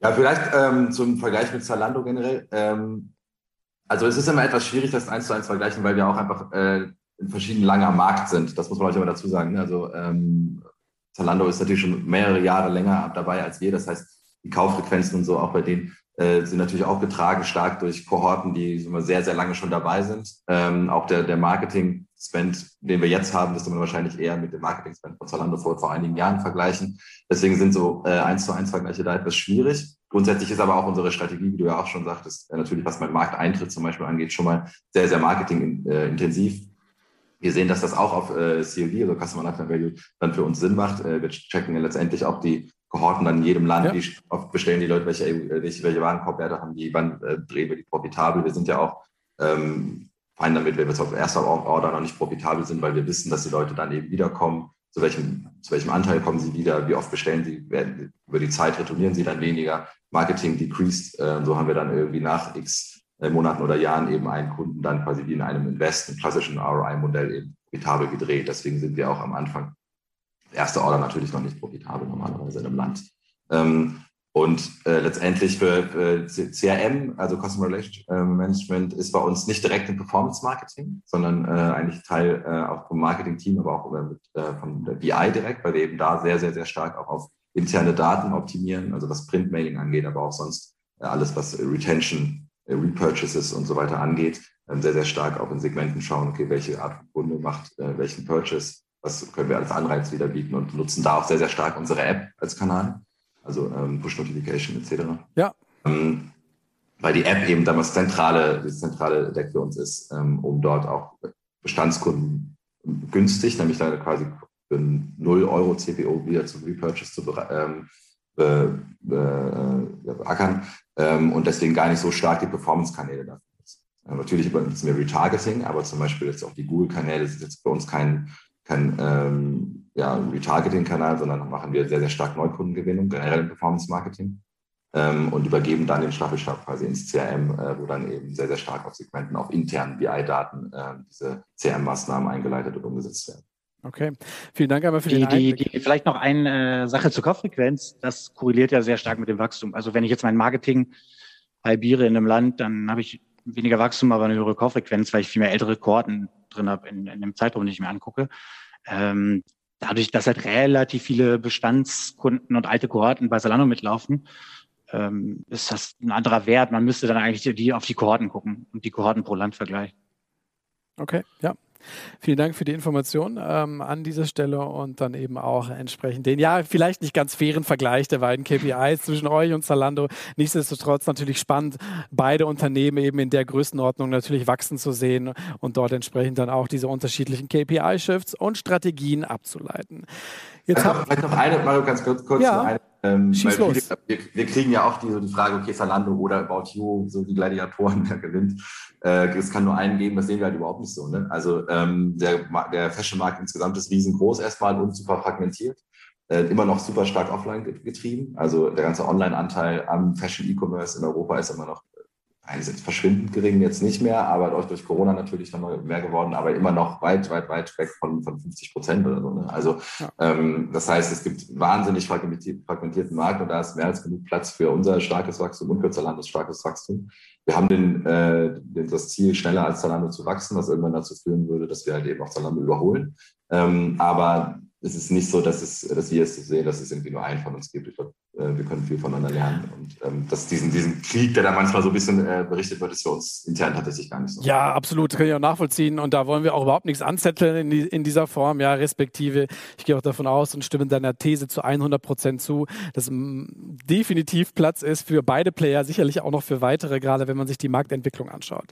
Ja, vielleicht ähm, zum Vergleich mit Zalando generell. Ähm, also es ist immer etwas schwierig, das eins zu eins vergleichen, weil wir auch einfach äh, in verschiedenen langer Markt sind. Das muss man euch aber dazu sagen. Ne? Also ähm, Zalando ist natürlich schon mehrere Jahre länger dabei als wir. Das heißt, die Kauffrequenzen und so auch bei denen äh, sind natürlich auch getragen stark durch Kohorten, die sehr, sehr lange schon dabei sind. Ähm, auch der, der Marketing-Spend, den wir jetzt haben, müsste man wahrscheinlich eher mit dem Marketing-Spend von Zalando vor, vor einigen Jahren vergleichen. Deswegen sind so äh, eins zu eins Vergleiche da etwas schwierig. Grundsätzlich ist aber auch unsere Strategie, wie du ja auch schon sagtest, äh, natürlich, was mein Markteintritt zum Beispiel angeht, schon mal sehr, sehr marketingintensiv. Wir sehen, dass das auch auf äh, COD, also Customer Lifetime Value, dann für uns Sinn macht. Äh, wir checken ja letztendlich auch die Kohorten dann in jedem Land, ja. wie oft bestellen die Leute, welche, äh, welche, welche Warenkorbwerte haben die, wann äh, drehen wir die profitabel. Wir sind ja auch ähm, fein damit, wenn wir jetzt auf erster Order noch nicht profitabel sind, weil wir wissen, dass die Leute dann eben wiederkommen. Zu welchem, zu welchem Anteil kommen sie wieder? Wie oft bestellen sie? Werden, über die Zeit retournieren sie dann weniger? Marketing decreased. Äh, so haben wir dann irgendwie nach x Monaten oder Jahren eben einen Kunden dann quasi wie in einem Invest, einem klassischen ROI-Modell eben profitabel gedreht. Deswegen sind wir auch am Anfang erste Order natürlich noch nicht profitabel normalerweise in einem Land. Ähm, und äh, letztendlich für, für, CRM, also Customer Relationship äh, Management, ist bei uns nicht direkt im Performance Marketing, sondern äh, eigentlich Teil äh, auch vom Marketing-Team, aber auch mit, äh, von der BI direkt, weil wir eben da sehr, sehr, sehr stark auch auf interne Daten optimieren, also was Printmailing angeht, aber auch sonst äh, alles, was Retention, Repurchases und so weiter angeht, ähm, sehr, sehr stark auch in Segmenten schauen, okay, welche Art von Kunde macht welchen Purchase was können wir als Anreiz wieder bieten und nutzen da auch sehr, sehr stark unsere App als Kanal, also ähm, Push Notification etc. Ja. Ähm, weil die App eben damals zentrale, das zentrale Deck für uns ist, um dort auch Bestandskunden günstig, nämlich da quasi für 0 Euro CPO wieder zum Repurchase zu ähm, be, be, äh, beackern ähm, und deswegen gar nicht so stark die Performance-Kanäle dafür. Äh, natürlich benutzen wir Retargeting, aber zum Beispiel jetzt auch die Google-Kanäle sind jetzt bei uns kein kein ähm, ja, Retargeting-Kanal, sondern machen wir sehr, sehr stark Neukundengewinnung, generell im Performance-Marketing ähm, und übergeben dann den Staffelstab quasi ins CRM, äh, wo dann eben sehr, sehr stark auf Segmenten, auf internen BI-Daten äh, diese CRM-Maßnahmen eingeleitet und umgesetzt werden. Okay, vielen Dank einmal für die, den die, die, Vielleicht noch eine äh, Sache zur Kauffrequenz. Das korreliert ja sehr stark mit dem Wachstum. Also wenn ich jetzt mein Marketing halbiere in einem Land, dann habe ich weniger Wachstum, aber eine höhere Kauffrequenz, weil ich viel mehr ältere Kohorten drin habe in, in dem Zeitraum, den ich mir angucke. Ähm, dadurch, dass halt relativ viele Bestandskunden und alte Kohorten bei Salano mitlaufen, ähm, ist das ein anderer Wert. Man müsste dann eigentlich die auf die Kohorten gucken und die Kohorten pro Land vergleichen. Okay, ja. Vielen Dank für die Information ähm, an dieser Stelle und dann eben auch entsprechend den, ja, vielleicht nicht ganz fairen Vergleich der beiden KPIs zwischen euch und Zalando. Nichtsdestotrotz natürlich spannend, beide Unternehmen eben in der Größenordnung natürlich wachsen zu sehen und dort entsprechend dann auch diese unterschiedlichen KPI-Shifts und Strategien abzuleiten. Jetzt also, vielleicht noch eine, Mario, ganz kurz, kurz ja. eine ähm, Schieß los. Viele, wir, wir, kriegen ja auch die, so die Frage, okay, Zalando oder About You, so die Gladiatoren, wer gewinnt. Äh, es kann nur einen geben, das sehen wir halt überhaupt nicht so. Ne? Also ähm, der, der Fashion-Markt insgesamt ist riesengroß erstmal und super fragmentiert. Äh, immer noch super stark offline getrieben. Also der ganze Online-Anteil am Fashion-E-Commerce in Europa ist immer noch eigentlich verschwindend gering jetzt nicht mehr, aber durch, durch Corona natürlich noch mehr geworden, aber immer noch weit, weit, weit weg von, von 50 Prozent oder so. Ne? Also ja. ähm, das heißt, es gibt wahnsinnig fragmentiert, fragmentierten Markt und da ist mehr als genug Platz für unser starkes Wachstum und für Zalandos starkes Wachstum. Wir haben den, äh, das Ziel, schneller als Zalando zu wachsen, was irgendwann dazu führen würde, dass wir halt eben auch Zalando überholen. Ähm, aber es ist nicht so, dass, es, dass wir es sehen, dass es irgendwie nur einen von uns gibt. Ich glaube, wir können viel voneinander lernen. Und ähm, dass diesen, diesen Krieg, der da manchmal so ein bisschen äh, berichtet wird, ist für uns intern tatsächlich gar nicht so. Ja, absolut, kann ich auch nachvollziehen. Und da wollen wir auch überhaupt nichts anzetteln in, die, in dieser Form. Ja, respektive, ich gehe auch davon aus und stimme deiner These zu 100 Prozent zu, dass definitiv Platz ist für beide Player, sicherlich auch noch für weitere, gerade wenn man sich die Marktentwicklung anschaut.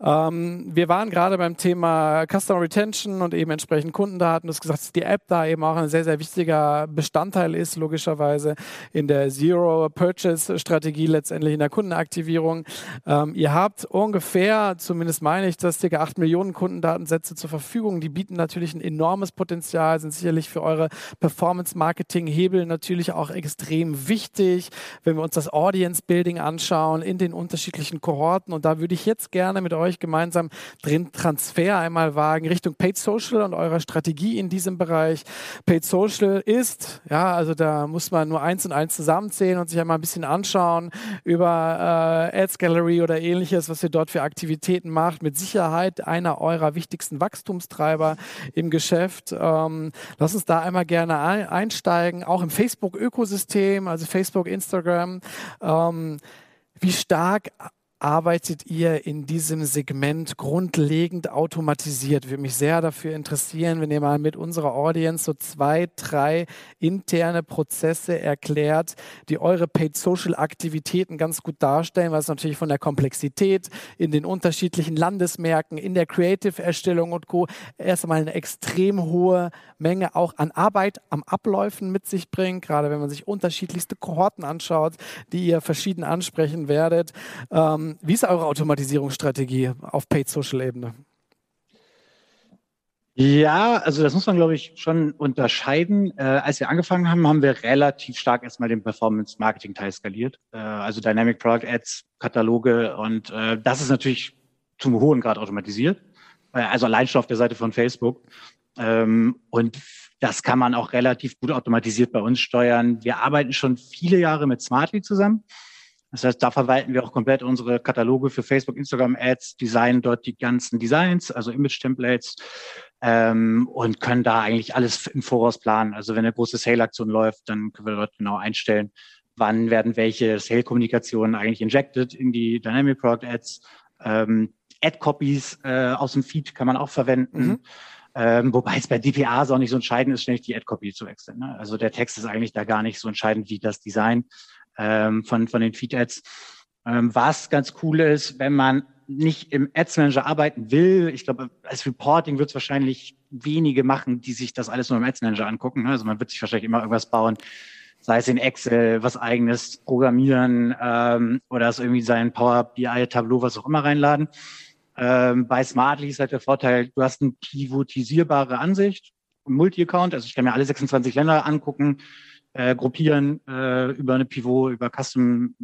Ähm, wir waren gerade beim Thema Customer Retention und eben entsprechend Kundendaten. Du hast gesagt, dass die App da eben auch ein sehr, sehr wichtiger Bestandteil ist, logischerweise. In in der Zero-Purchase-Strategie letztendlich in der Kundenaktivierung. Ähm, ihr habt ungefähr, zumindest meine ich, das ca. 8 Millionen Kundendatensätze zur Verfügung. Die bieten natürlich ein enormes Potenzial, sind sicherlich für eure Performance-Marketing-Hebel natürlich auch extrem wichtig, wenn wir uns das Audience-Building anschauen in den unterschiedlichen Kohorten. Und da würde ich jetzt gerne mit euch gemeinsam drin Transfer einmal wagen Richtung Paid Social und eurer Strategie in diesem Bereich. Paid Social ist, ja, also da muss man nur eins und eins zusammenzählen und sich einmal ein bisschen anschauen über äh, Ads Gallery oder ähnliches, was ihr dort für Aktivitäten macht. Mit Sicherheit einer eurer wichtigsten Wachstumstreiber im Geschäft. Ähm, lass uns da einmal gerne ein, einsteigen, auch im Facebook-Ökosystem, also Facebook, Instagram. Ähm, wie stark arbeitet ihr in diesem Segment grundlegend automatisiert? Würde mich sehr dafür interessieren, wenn ihr mal mit unserer Audience so zwei, drei interne Prozesse erklärt, die eure Paid Social Aktivitäten ganz gut darstellen, was natürlich von der Komplexität in den unterschiedlichen Landesmärkten, in der Creative-Erstellung und Co. erstmal eine extrem hohe Menge auch an Arbeit am Abläufen mit sich bringt, gerade wenn man sich unterschiedlichste Kohorten anschaut, die ihr verschieden ansprechen werdet. Ähm, wie ist eure Automatisierungsstrategie auf Paid-Social-Ebene? Ja, also das muss man, glaube ich, schon unterscheiden. Äh, als wir angefangen haben, haben wir relativ stark erstmal den Performance-Marketing-Teil skaliert. Äh, also Dynamic Product Ads, Kataloge und äh, das ist natürlich zum hohen Grad automatisiert. Äh, also allein schon auf der Seite von Facebook. Ähm, und das kann man auch relativ gut automatisiert bei uns steuern. Wir arbeiten schon viele Jahre mit Smartly zusammen. Das heißt, da verwalten wir auch komplett unsere Kataloge für Facebook, Instagram Ads, designen dort die ganzen Designs, also Image-Templates ähm, und können da eigentlich alles im Voraus planen. Also wenn eine große Sale-Aktion läuft, dann können wir dort genau einstellen, wann werden welche Sale-Kommunikationen eigentlich injected in die Dynamic Product Ads. Ähm, Ad-Copies äh, aus dem Feed kann man auch verwenden. Mhm. Ähm, wobei es bei DPAs auch nicht so entscheidend ist, ständig die Ad-Copy zu wechseln. Ne? Also der Text ist eigentlich da gar nicht so entscheidend wie das Design ähm, von, von den Feed-Ads. Ähm, was ganz cool ist, wenn man nicht im Ads Manager arbeiten will, ich glaube, als Reporting wird es wahrscheinlich wenige machen, die sich das alles nur im Ads Manager angucken. Ne? Also man wird sich wahrscheinlich immer irgendwas bauen, sei es in Excel, was eigenes programmieren ähm, oder es irgendwie sein Power BI Tableau, was auch immer reinladen. Ähm, bei Smartly ist halt der Vorteil, du hast eine pivotisierbare Ansicht, Multi-Account, also ich kann mir alle 26 Länder angucken, äh, gruppieren äh, über eine Pivot, über Custom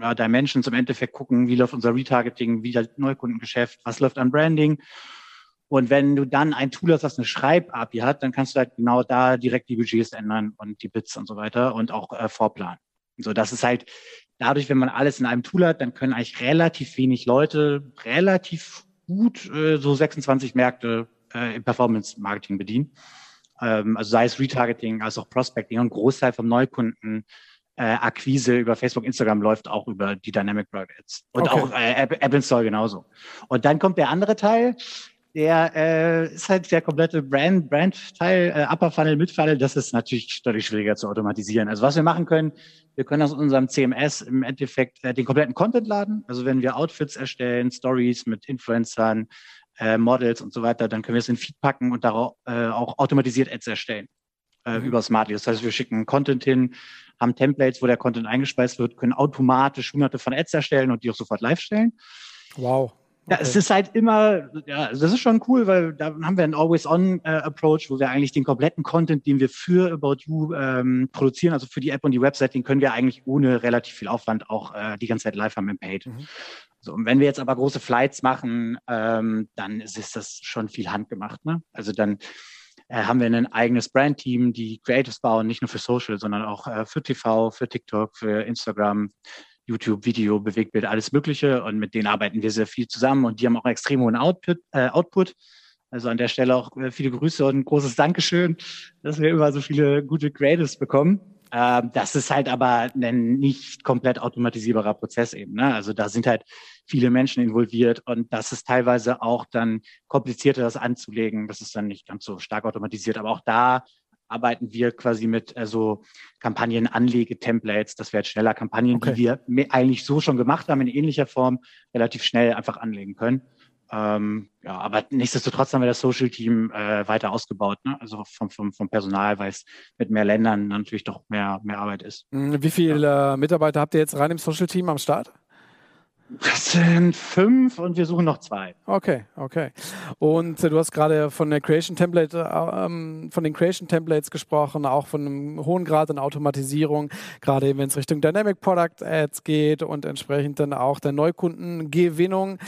ja, Dimensions im Endeffekt gucken, wie läuft unser Retargeting, wie das Neukundengeschäft, was läuft an Branding. Und wenn du dann ein Tool hast, das eine Schreib-API hat, dann kannst du halt genau da direkt die Budgets ändern und die Bits und so weiter und auch äh, vorplanen. So, das ist halt dadurch, wenn man alles in einem Tool hat, dann können eigentlich relativ wenig Leute relativ gut äh, so 26 Märkte äh, im Performance-Marketing bedienen ähm, also sei es Retargeting, als auch Prospecting und Großteil vom Neukunden äh, Akquise über Facebook, Instagram läuft auch über die Dynamic Product Ads. Und okay. auch äh, App, App Install genauso. Und dann kommt der andere Teil, der äh, ist halt der komplette Brand, Brand-Teil, äh, Upper Funnel, Mid Funnel, das ist natürlich deutlich schwieriger zu automatisieren. Also was wir machen können, wir können aus unserem CMS im Endeffekt äh, den kompletten Content laden. Also wenn wir Outfits erstellen, Stories mit Influencern, äh, Models und so weiter, dann können wir es in Feed packen und darauf äh, auch automatisiert Ads erstellen äh, mhm. über Smartly. Das heißt, wir schicken Content hin, haben Templates, wo der Content eingespeist wird, können automatisch hunderte von Ads erstellen und die auch sofort live stellen. Wow. Okay. Ja, es ist halt immer, ja, das ist schon cool, weil da haben wir einen Always-On-Approach, äh, wo wir eigentlich den kompletten Content, den wir für About You ähm, produzieren, also für die App und die Website, den können wir eigentlich ohne relativ viel Aufwand auch äh, die ganze Zeit live haben im Paid. Mhm. So, und wenn wir jetzt aber große Flights machen, ähm, dann ist, das schon viel handgemacht. Ne? Also dann äh, haben wir ein eigenes Brand-Team, die Creatives bauen, nicht nur für Social, sondern auch äh, für TV, für TikTok, für Instagram, YouTube, Video, Bewegtbild, alles Mögliche. Und mit denen arbeiten wir sehr viel zusammen und die haben auch einen extrem hohen Output. Äh, Output. Also an der Stelle auch äh, viele Grüße und ein großes Dankeschön, dass wir immer so viele gute Creatives bekommen. Ähm, das ist halt aber ein nicht komplett automatisierbarer Prozess eben. Ne? Also da sind halt viele Menschen involviert und das ist teilweise auch dann komplizierter, das anzulegen. Das ist dann nicht ganz so stark automatisiert. Aber auch da arbeiten wir quasi mit äh, so Kampagnenanlege-Templates, dass wir jetzt schneller Kampagnen, okay. die wir eigentlich so schon gemacht haben, in ähnlicher Form relativ schnell einfach anlegen können. Ähm, ja, aber nichtsdestotrotz haben wir das Social-Team äh, weiter ausgebaut, ne? also vom, vom, vom Personal, weil es mit mehr Ländern natürlich doch mehr, mehr Arbeit ist. Hm, wie viele ja. äh, Mitarbeiter habt ihr jetzt rein im Social-Team am Start? Das sind fünf und wir suchen noch zwei. Okay, okay. Und äh, du hast gerade von der Creation Template, äh, ähm, von den Creation Templates gesprochen, auch von einem hohen Grad an Automatisierung, gerade wenn es Richtung Dynamic Product Ads geht und entsprechend dann auch der Neukundengewinnung.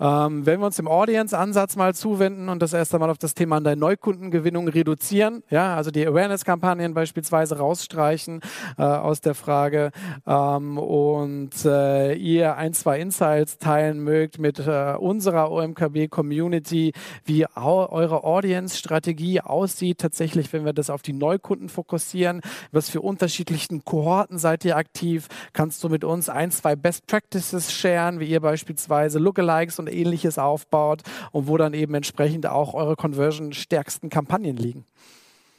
Ähm, wenn wir uns dem Audience-Ansatz mal zuwenden und das erste Mal auf das Thema der Neukundengewinnung reduzieren, ja, also die Awareness-Kampagnen beispielsweise rausstreichen äh, aus der Frage ähm, und äh, ihr ein, zwei Insights teilen mögt mit äh, unserer OMKB-Community, wie eure Audience-Strategie aussieht, tatsächlich, wenn wir das auf die Neukunden fokussieren. Was für unterschiedlichen Kohorten seid ihr aktiv? Kannst du mit uns ein, zwei Best Practices sharen, wie ihr beispielsweise Lookalikes und ähnliches aufbaut und wo dann eben entsprechend auch eure Conversion-stärksten Kampagnen liegen?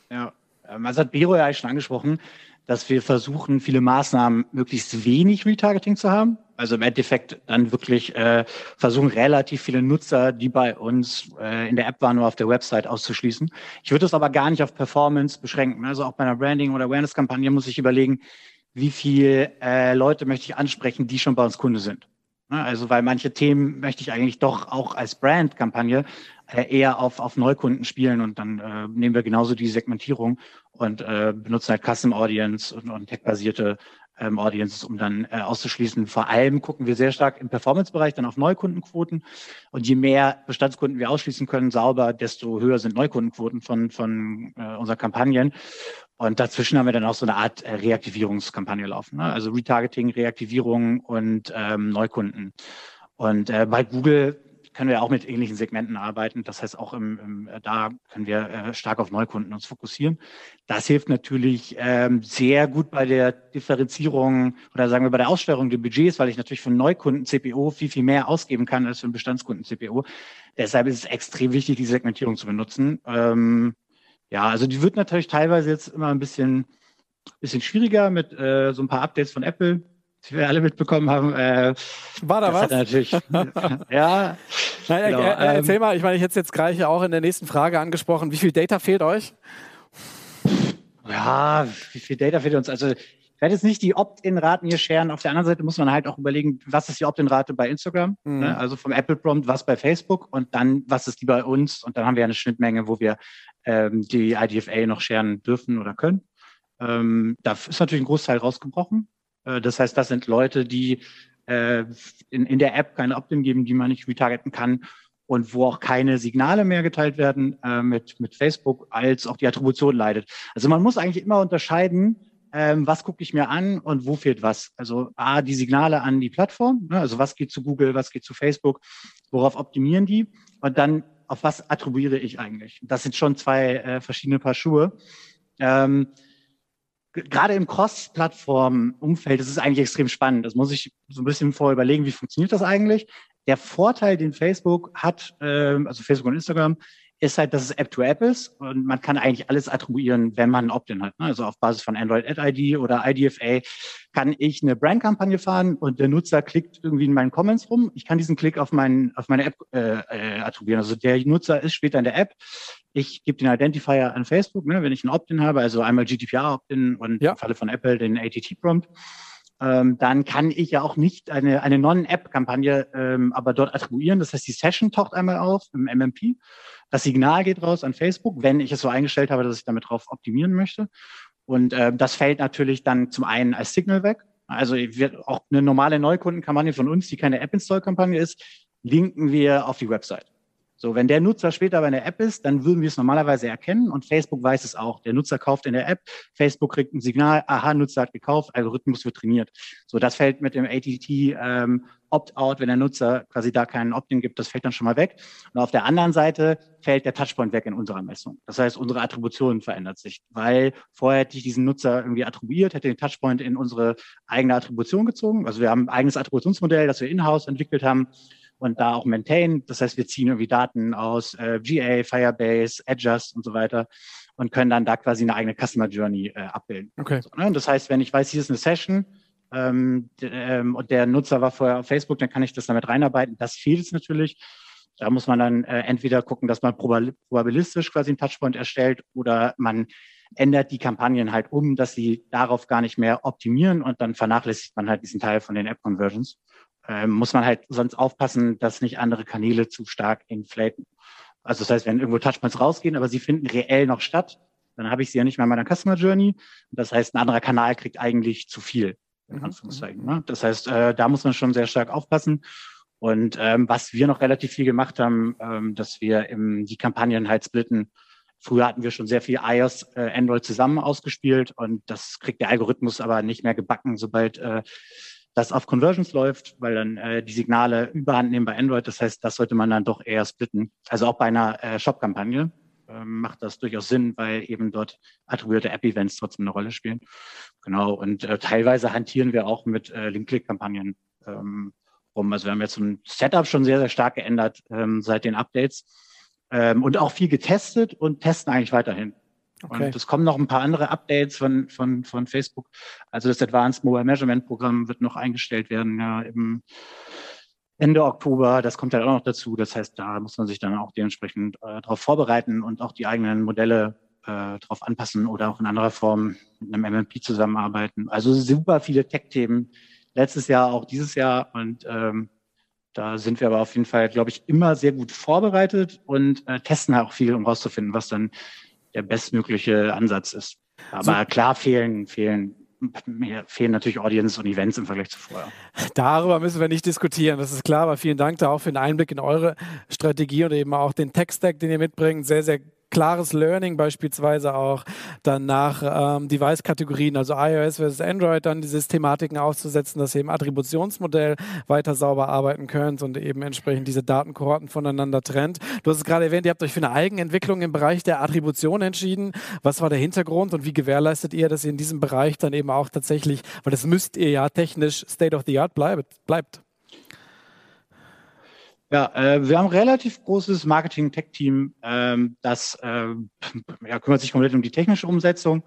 Ja, ähm, also hat Biro ja schon angesprochen, dass wir versuchen, viele Maßnahmen möglichst wenig Retargeting zu haben. Also im Endeffekt dann wirklich äh, versuchen, relativ viele Nutzer, die bei uns äh, in der App waren, nur auf der Website auszuschließen. Ich würde das aber gar nicht auf Performance beschränken. Also auch bei einer Branding- oder Awareness-Kampagne muss ich überlegen, wie viele äh, Leute möchte ich ansprechen, die schon bei uns Kunde sind. Ne, also weil manche Themen möchte ich eigentlich doch auch als Brand-Kampagne äh, eher auf, auf Neukunden spielen und dann äh, nehmen wir genauso die Segmentierung und äh, benutzen halt Custom Audience und, und tech-basierte ähm, Audiences, um dann äh, auszuschließen. Vor allem gucken wir sehr stark im Performance-Bereich dann auf Neukundenquoten. Und je mehr Bestandskunden wir ausschließen können, sauber, desto höher sind Neukundenquoten von, von äh, unseren Kampagnen. Und dazwischen haben wir dann auch so eine Art äh, Reaktivierungskampagne laufen. Ne? Also Retargeting, Reaktivierung und ähm, Neukunden. Und äh, bei Google können wir auch mit ähnlichen Segmenten arbeiten. Das heißt, auch im, im da können wir äh, stark auf Neukunden uns fokussieren. Das hilft natürlich ähm, sehr gut bei der Differenzierung oder sagen wir bei der Aussteuerung der Budgets, weil ich natürlich für Neukunden CPO viel, viel mehr ausgeben kann als für einen Bestandskunden CPO. Deshalb ist es extrem wichtig, die Segmentierung zu benutzen. Ähm, ja, also die wird natürlich teilweise jetzt immer ein bisschen, bisschen schwieriger mit äh, so ein paar Updates von Apple die wir alle mitbekommen haben. Äh, War da was? natürlich, ja. Nein, genau, äh, äh, erzähl mal, ich meine, ich hätte es jetzt gleich auch in der nächsten Frage angesprochen. Wie viel Data fehlt euch? Ja, wie viel Data fehlt uns? Also werde jetzt nicht die Opt-in-Raten hier scheren. Auf der anderen Seite muss man halt auch überlegen, was ist die Opt-in-Rate bei Instagram, mhm. ne? also vom Apple-Prompt, was bei Facebook und dann, was ist die bei uns? Und dann haben wir eine Schnittmenge, wo wir ähm, die IDFA noch scheren dürfen oder können. Ähm, da ist natürlich ein Großteil rausgebrochen. Äh, das heißt, das sind Leute, die äh, in, in der App keine Opt-in geben, die man nicht retargeten kann und wo auch keine Signale mehr geteilt werden äh, mit, mit Facebook, als auch die Attribution leidet. Also man muss eigentlich immer unterscheiden, ähm, was gucke ich mir an und wo fehlt was. Also A, die Signale an die Plattform, ne, also was geht zu Google, was geht zu Facebook, worauf optimieren die und dann auf was attribuiere ich eigentlich. Das sind schon zwei äh, verschiedene Paar Schuhe. Ähm, gerade im Cross-Plattform-Umfeld ist es eigentlich extrem spannend. Das muss ich so ein bisschen vorher überlegen, wie funktioniert das eigentlich. Der Vorteil, den Facebook hat, äh, also Facebook und Instagram, ist halt, dass es App-to-App ist und man kann eigentlich alles attribuieren, wenn man ein Opt-in hat. Ne? Also auf Basis von Android Ad ID oder IDFA kann ich eine Brand-Kampagne fahren und der Nutzer klickt irgendwie in meinen Comments rum. Ich kann diesen Klick auf, meinen, auf meine App äh, äh, attribuieren. Also der Nutzer ist später in der App. Ich gebe den Identifier an Facebook, ne, wenn ich ein Opt-in habe, also einmal GDPR-Opt-in und ja. im Falle von Apple den ATT-Prompt ähm, dann kann ich ja auch nicht eine, eine Non-App-Kampagne ähm, aber dort attribuieren. Das heißt, die Session taucht einmal auf im MMP. Das Signal geht raus an Facebook, wenn ich es so eingestellt habe, dass ich damit drauf optimieren möchte. Und äh, das fällt natürlich dann zum einen als Signal weg. Also wir, auch eine normale Neukundenkampagne von uns, die keine App-Install-Kampagne ist, linken wir auf die Website. So, wenn der Nutzer später bei einer App ist, dann würden wir es normalerweise erkennen und Facebook weiß es auch. Der Nutzer kauft in der App, Facebook kriegt ein Signal, aha, Nutzer hat gekauft, Algorithmus wird trainiert. So, das fällt mit dem ATT ähm, Opt-out, wenn der Nutzer quasi da keinen Opt-in gibt, das fällt dann schon mal weg. Und auf der anderen Seite fällt der Touchpoint weg in unserer Messung. Das heißt, unsere Attribution verändert sich, weil vorher hätte ich diesen Nutzer irgendwie attribuiert, hätte den Touchpoint in unsere eigene Attribution gezogen. Also wir haben ein eigenes Attributionsmodell, das wir in-house entwickelt haben und da auch maintain. Das heißt, wir ziehen irgendwie Daten aus äh, GA, Firebase, Adjust und so weiter und können dann da quasi eine eigene Customer Journey äh, abbilden. Okay. So, ne? Das heißt, wenn ich weiß, hier ist eine Session ähm, ähm, und der Nutzer war vorher auf Facebook, dann kann ich das damit reinarbeiten. Das fehlt es natürlich. Da muss man dann äh, entweder gucken, dass man probabilistisch quasi einen Touchpoint erstellt oder man ändert die Kampagnen halt um, dass sie darauf gar nicht mehr optimieren und dann vernachlässigt man halt diesen Teil von den App-Conversions äh, muss man halt sonst aufpassen, dass nicht andere Kanäle zu stark inflaten. Also das heißt, wenn irgendwo Touchpoints rausgehen, aber sie finden reell noch statt, dann habe ich sie ja nicht mehr in meiner Customer Journey. Das heißt, ein anderer Kanal kriegt eigentlich zu viel, in mhm. Anführungszeichen. Ne? Das heißt, äh, da muss man schon sehr stark aufpassen. Und ähm, was wir noch relativ viel gemacht haben, ähm, dass wir im, die Kampagnen halt splitten. Früher hatten wir schon sehr viel iOS, äh, Android zusammen ausgespielt und das kriegt der Algorithmus aber nicht mehr gebacken, sobald äh, das auf Conversions läuft, weil dann äh, die Signale überhand nehmen bei Android. Das heißt, das sollte man dann doch eher splitten. Also auch bei einer äh, Shop-Kampagne äh, macht das durchaus Sinn, weil eben dort attribuierte App-Events trotzdem eine Rolle spielen. Genau. Und äh, teilweise hantieren wir auch mit äh, Link-Click-Kampagnen ähm, rum. Also wir haben jetzt ein Setup schon sehr, sehr stark geändert ähm, seit den Updates ähm, und auch viel getestet und testen eigentlich weiterhin. Okay. Und es kommen noch ein paar andere Updates von, von, von Facebook. Also das Advanced Mobile Measurement Programm wird noch eingestellt werden, ja, im Ende Oktober. Das kommt halt auch noch dazu. Das heißt, da muss man sich dann auch dementsprechend äh, darauf vorbereiten und auch die eigenen Modelle äh, darauf anpassen oder auch in anderer Form mit einem MMP zusammenarbeiten. Also super viele Tech-Themen. Letztes Jahr, auch dieses Jahr. Und ähm, da sind wir aber auf jeden Fall, glaube ich, immer sehr gut vorbereitet und äh, testen auch viel, um rauszufinden, was dann der bestmögliche Ansatz ist. Aber so. klar fehlen, fehlen mir fehlen natürlich Audience und Events im Vergleich zu vorher. Darüber müssen wir nicht diskutieren, das ist klar, aber vielen Dank da auch für den Einblick in eure Strategie und eben auch den Tech-Stack, den ihr mitbringt. Sehr, sehr klares Learning beispielsweise auch dann nach ähm, Device-Kategorien, also iOS versus Android, dann die Systematiken aufzusetzen, dass ihr im Attributionsmodell weiter sauber arbeiten könnt und eben entsprechend diese Datenkohorten voneinander trennt. Du hast es gerade erwähnt, ihr habt euch für eine Eigenentwicklung im Bereich der Attribution entschieden. Was war der Hintergrund und wie gewährleistet ihr, dass ihr in diesem Bereich dann eben auch tatsächlich, weil das müsst ihr ja technisch State of the Art bleibt? bleibt? Ja, äh, wir haben ein relativ großes Marketing-Tech-Team, ähm, das äh, ja, kümmert sich komplett um die technische Umsetzung.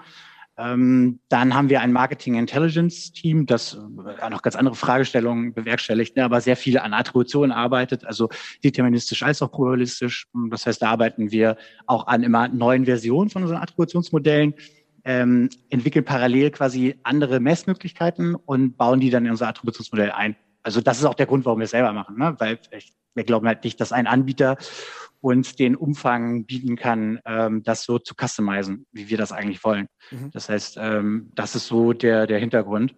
Ähm, dann haben wir ein Marketing-Intelligence-Team, das äh, noch ganz andere Fragestellungen bewerkstelligt, ne, aber sehr viel an Attribution arbeitet, also deterministisch als auch probabilistisch. Das heißt, da arbeiten wir auch an immer neuen Versionen von unseren Attributionsmodellen, ähm, entwickeln parallel quasi andere Messmöglichkeiten und bauen die dann in unser Attributionsmodell ein. Also das ist auch der Grund, warum wir es selber machen, ne? weil wir glauben halt nicht, dass ein Anbieter uns den Umfang bieten kann, ähm, das so zu customizen, wie wir das eigentlich wollen. Mhm. Das heißt, ähm, das ist so der, der Hintergrund.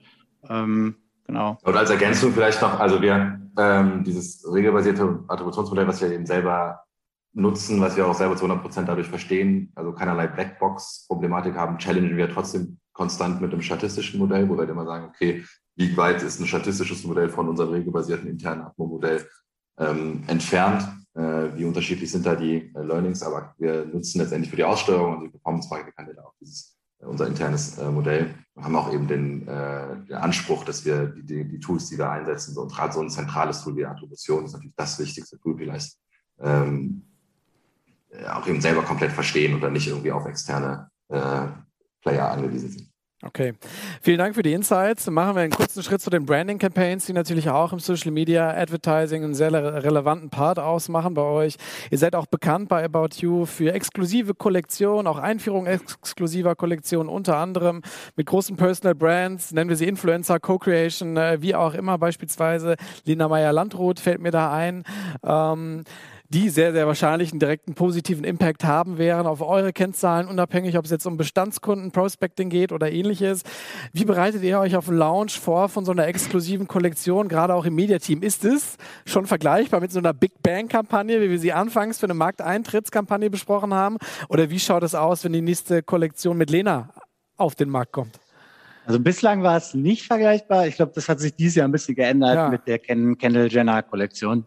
Ähm, genau. Und als Ergänzung vielleicht noch, also wir ähm, dieses regelbasierte Attributionsmodell, was wir eben selber nutzen, was wir auch selber zu 100 Prozent dadurch verstehen, also keinerlei Blackbox-Problematik haben, challengen wir trotzdem konstant mit dem statistischen Modell, wo wir halt immer sagen, okay, wie weit ist ein statistisches Modell von unserem regelbasierten internen Atmo-Modell ähm, entfernt. Äh, wie unterschiedlich sind da die äh, Learnings, aber wir nutzen letztendlich für die Aussteuerung und die Performance-Parameter auch dieses, äh, unser internes äh, Modell und haben auch eben den, äh, den Anspruch, dass wir die, die, die, Tools, die wir einsetzen, so, und gerade so ein zentrales Tool wie Attribution ist natürlich das wichtigste Tool vielleicht, ähm, auch eben selber komplett verstehen oder nicht irgendwie auf externe äh, Player angewiesen sind. Okay, vielen Dank für die Insights. Machen wir einen kurzen Schritt zu den Branding-Campaigns, die natürlich auch im Social Media Advertising einen sehr relevanten Part ausmachen bei euch. Ihr seid auch bekannt bei About You für exklusive Kollektionen, auch Einführung exklusiver Kollektionen, unter anderem mit großen Personal Brands, nennen wir sie Influencer, Co-Creation, äh, wie auch immer beispielsweise. Lina Meyer-Landrut fällt mir da ein. Ähm, die sehr, sehr wahrscheinlich einen direkten positiven Impact haben werden auf eure Kennzahlen, unabhängig, ob es jetzt um Bestandskunden, Prospecting geht oder ähnliches. Wie bereitet ihr euch auf den Launch vor von so einer exklusiven Kollektion, gerade auch im Mediateam? Ist es schon vergleichbar mit so einer Big Bang-Kampagne, wie wir sie anfangs für eine Markteintrittskampagne besprochen haben? Oder wie schaut es aus, wenn die nächste Kollektion mit Lena auf den Markt kommt? Also bislang war es nicht vergleichbar. Ich glaube, das hat sich dieses Jahr ein bisschen geändert ja. mit der Kendall Jenner Kollektion,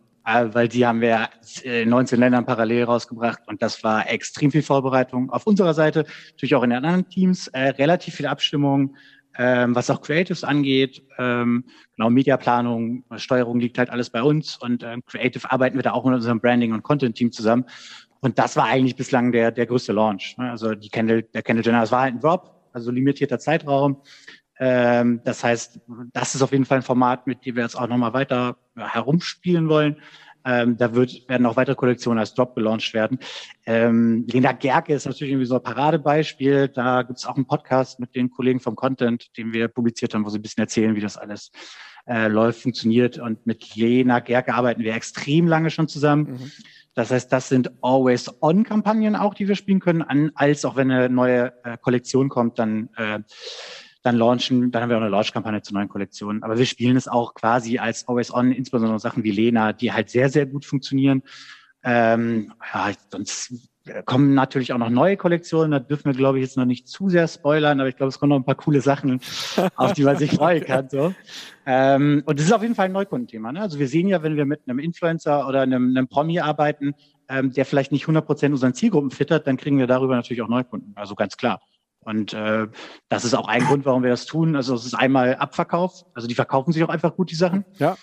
weil die haben wir in 19 Ländern parallel rausgebracht und das war extrem viel Vorbereitung auf unserer Seite, natürlich auch in den anderen Teams, äh, relativ viel Abstimmung, ähm, was auch Creatives angeht. Ähm, genau, Mediaplanung, Steuerung liegt halt alles bei uns und ähm, Creative arbeiten wir da auch mit unserem Branding- und Content-Team zusammen. Und das war eigentlich bislang der, der größte Launch. Ne? Also die Kendall, der Kendall Jenner, das war halt ein Drop, also limitierter Zeitraum. Ähm, das heißt, das ist auf jeden Fall ein Format, mit dem wir jetzt auch nochmal weiter herumspielen wollen. Ähm, da wird, werden auch weitere Kollektionen als Drop gelauncht werden. Ähm, Lena Gerke ist natürlich irgendwie so ein Paradebeispiel. Da gibt es auch einen Podcast mit den Kollegen vom Content, den wir publiziert haben, wo sie ein bisschen erzählen, wie das alles äh, läuft, funktioniert. Und mit Lena Gerke arbeiten wir extrem lange schon zusammen. Mhm. Das heißt, das sind Always-On-Kampagnen auch, die wir spielen können, an, als auch wenn eine neue äh, Kollektion kommt, dann, äh, dann launchen, dann haben wir auch eine Launch-Kampagne zu neuen Kollektionen. Aber wir spielen es auch quasi als Always-On, insbesondere Sachen wie Lena, die halt sehr, sehr gut funktionieren. Ähm, ja, sonst kommen natürlich auch noch neue Kollektionen. Da dürfen wir, glaube ich, jetzt noch nicht zu sehr spoilern, aber ich glaube, es kommen noch ein paar coole Sachen, auf die man sich freuen kann. So. Ähm, und das ist auf jeden Fall ein Neukundenthema. Ne? Also wir sehen ja, wenn wir mit einem Influencer oder einem, einem Promi arbeiten, ähm, der vielleicht nicht 100 Prozent unseren Zielgruppen fittert, dann kriegen wir darüber natürlich auch Neukunden. Also ganz klar. Und äh, das ist auch ein Grund, warum wir das tun. Also es ist einmal Abverkauf. Also die verkaufen sich auch einfach gut, die Sachen. Ja.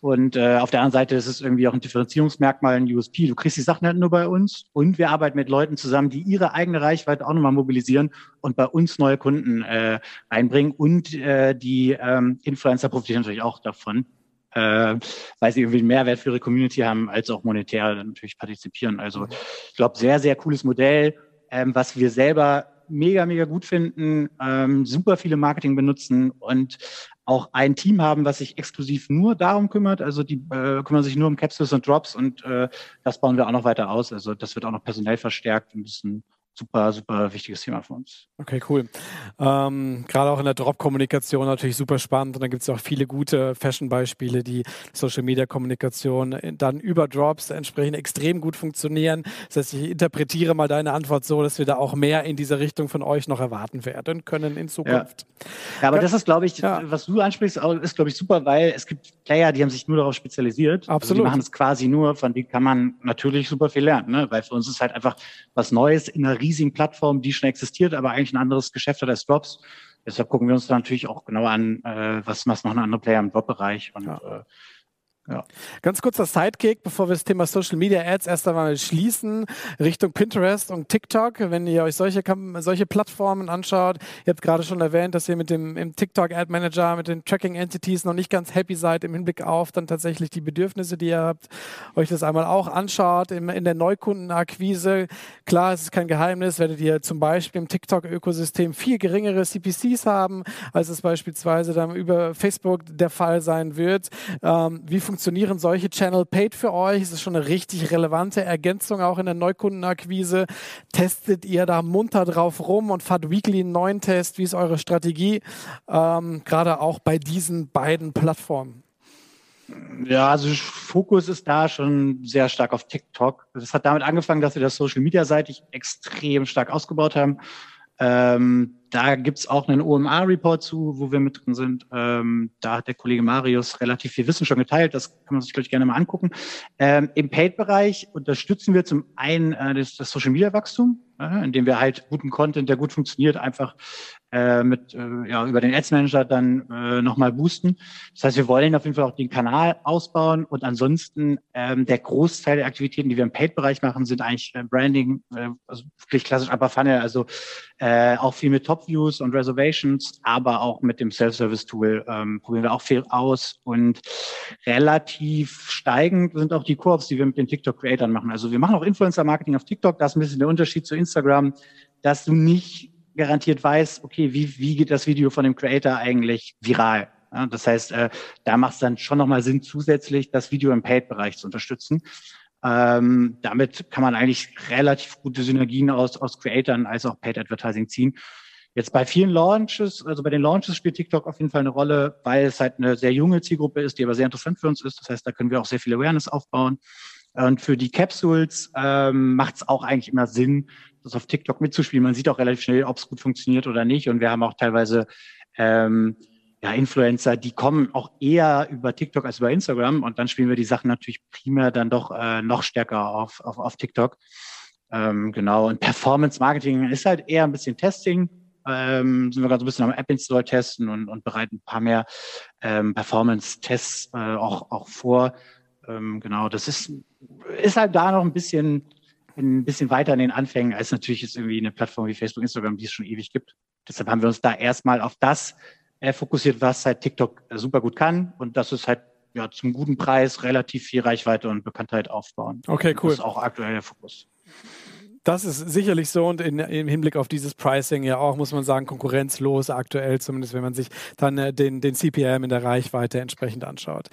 Und äh, auf der anderen Seite ist es irgendwie auch ein Differenzierungsmerkmal, ein USP. Du kriegst die Sachen halt nur bei uns und wir arbeiten mit Leuten zusammen, die ihre eigene Reichweite auch nochmal mobilisieren und bei uns neue Kunden äh, einbringen. Und äh, die ähm, Influencer profitieren natürlich auch davon, äh, weil sie irgendwie einen Mehrwert für ihre Community haben, als auch monetär natürlich partizipieren. Also ich glaube, sehr, sehr cooles Modell, ähm, was wir selber mega, mega gut finden, ähm, super viele Marketing benutzen und auch ein Team haben, was sich exklusiv nur darum kümmert. Also die äh, kümmern sich nur um Capsules und Drops und äh, das bauen wir auch noch weiter aus. Also das wird auch noch personell verstärkt ein super, super wichtiges Thema für uns. Okay, cool. Ähm, Gerade auch in der Drop-Kommunikation natürlich super spannend und dann gibt es auch viele gute Fashion-Beispiele, die Social-Media-Kommunikation dann über Drops entsprechend extrem gut funktionieren. Das heißt, ich interpretiere mal deine Antwort so, dass wir da auch mehr in diese Richtung von euch noch erwarten werden können in Zukunft. Ja, ja aber das ist, glaube ich, ja. was du ansprichst, ist, glaube ich, super, weil es gibt Player, die haben sich nur darauf spezialisiert. Absolut. Also die machen es quasi nur, von denen kann man natürlich super viel lernen, ne? weil für uns ist halt einfach was Neues in der riesigen Plattform, die schon existiert, aber eigentlich ein anderes Geschäft hat als Drops. Deshalb gucken wir uns da natürlich auch genauer an, äh, was, was machen andere Player im Drop-Bereich und ja. äh, ja. Ganz kurzer Sidekick, bevor wir das Thema Social Media Ads erst einmal schließen, Richtung Pinterest und TikTok. Wenn ihr euch solche, solche Plattformen anschaut, ihr habt gerade schon erwähnt, dass ihr mit dem im TikTok Ad Manager, mit den Tracking Entities noch nicht ganz happy seid im Hinblick auf dann tatsächlich die Bedürfnisse, die ihr habt, euch das einmal auch anschaut in, in der Neukundenakquise. Klar, es ist kein Geheimnis, werdet ihr zum Beispiel im TikTok-Ökosystem viel geringere CPCs haben, als es beispielsweise dann über Facebook der Fall sein wird. Ähm, wie funktionieren solche Channel paid für euch? Ist es schon eine richtig relevante Ergänzung auch in der Neukundenakquise? Testet ihr da munter drauf rum und fahrt weekly einen neuen Test? Wie ist eure Strategie? Ähm, Gerade auch bei diesen beiden Plattformen. Ja, also Fokus ist da schon sehr stark auf TikTok. Das hat damit angefangen, dass wir das Social Media seitig extrem stark ausgebaut haben. Ähm, da gibt's auch einen OMA-Report zu, wo wir mit drin sind. Ähm, da hat der Kollege Marius relativ viel Wissen schon geteilt. Das kann man sich, glaube ich, gerne mal angucken. Ähm, Im Paid-Bereich unterstützen wir zum einen äh, das, das Social-Media-Wachstum, äh, indem wir halt guten Content, der gut funktioniert, einfach äh, mit äh, ja über den Ads Manager dann äh, nochmal boosten. Das heißt, wir wollen auf jeden Fall auch den Kanal ausbauen und ansonsten ähm, der Großteil der Aktivitäten, die wir im Paid-Bereich machen, sind eigentlich äh, Branding, äh, also wirklich klassisch Upper Funnel, also äh, auch viel mit Top-Views und Reservations, aber auch mit dem Self-Service-Tool ähm, probieren wir auch viel aus und relativ steigend sind auch die Koops, die wir mit den TikTok-Creatern machen. Also wir machen auch Influencer-Marketing auf TikTok, das ist ein bisschen der Unterschied zu Instagram, dass du nicht garantiert weiß, okay, wie, wie geht das Video von dem Creator eigentlich viral? Ja, das heißt, äh, da macht es dann schon nochmal Sinn, zusätzlich das Video im Paid-Bereich zu unterstützen. Ähm, damit kann man eigentlich relativ gute Synergien aus, aus Creatern als auch Paid Advertising ziehen. Jetzt bei vielen Launches, also bei den Launches spielt TikTok auf jeden Fall eine Rolle, weil es halt eine sehr junge Zielgruppe ist, die aber sehr interessant für uns ist. Das heißt, da können wir auch sehr viel Awareness aufbauen. Und für die Capsules ähm, macht es auch eigentlich immer Sinn, das auf TikTok mitzuspielen. Man sieht auch relativ schnell, ob es gut funktioniert oder nicht. Und wir haben auch teilweise ähm, ja, Influencer, die kommen auch eher über TikTok als über Instagram. Und dann spielen wir die Sachen natürlich primär dann doch äh, noch stärker auf, auf, auf TikTok. Ähm, genau. Und Performance Marketing ist halt eher ein bisschen Testing ähm, sind wir gerade so ein bisschen am App Install testen und, und bereiten ein paar mehr ähm, Performance-Tests äh, auch, auch vor. Ähm, genau, das ist, ist halt da noch ein bisschen, ein bisschen weiter in den Anfängen als natürlich jetzt irgendwie eine Plattform wie Facebook, Instagram, die es schon ewig gibt. Deshalb haben wir uns da erstmal auf das äh, fokussiert, was halt TikTok äh, super gut kann. Und das ist halt ja zum guten Preis relativ viel Reichweite und Bekanntheit aufbauen. Okay, cool. Das ist auch aktuell der Fokus. Das ist sicherlich so und in, im Hinblick auf dieses Pricing ja auch, muss man sagen, konkurrenzlos aktuell, zumindest wenn man sich dann äh, den, den CPM in der Reichweite entsprechend anschaut.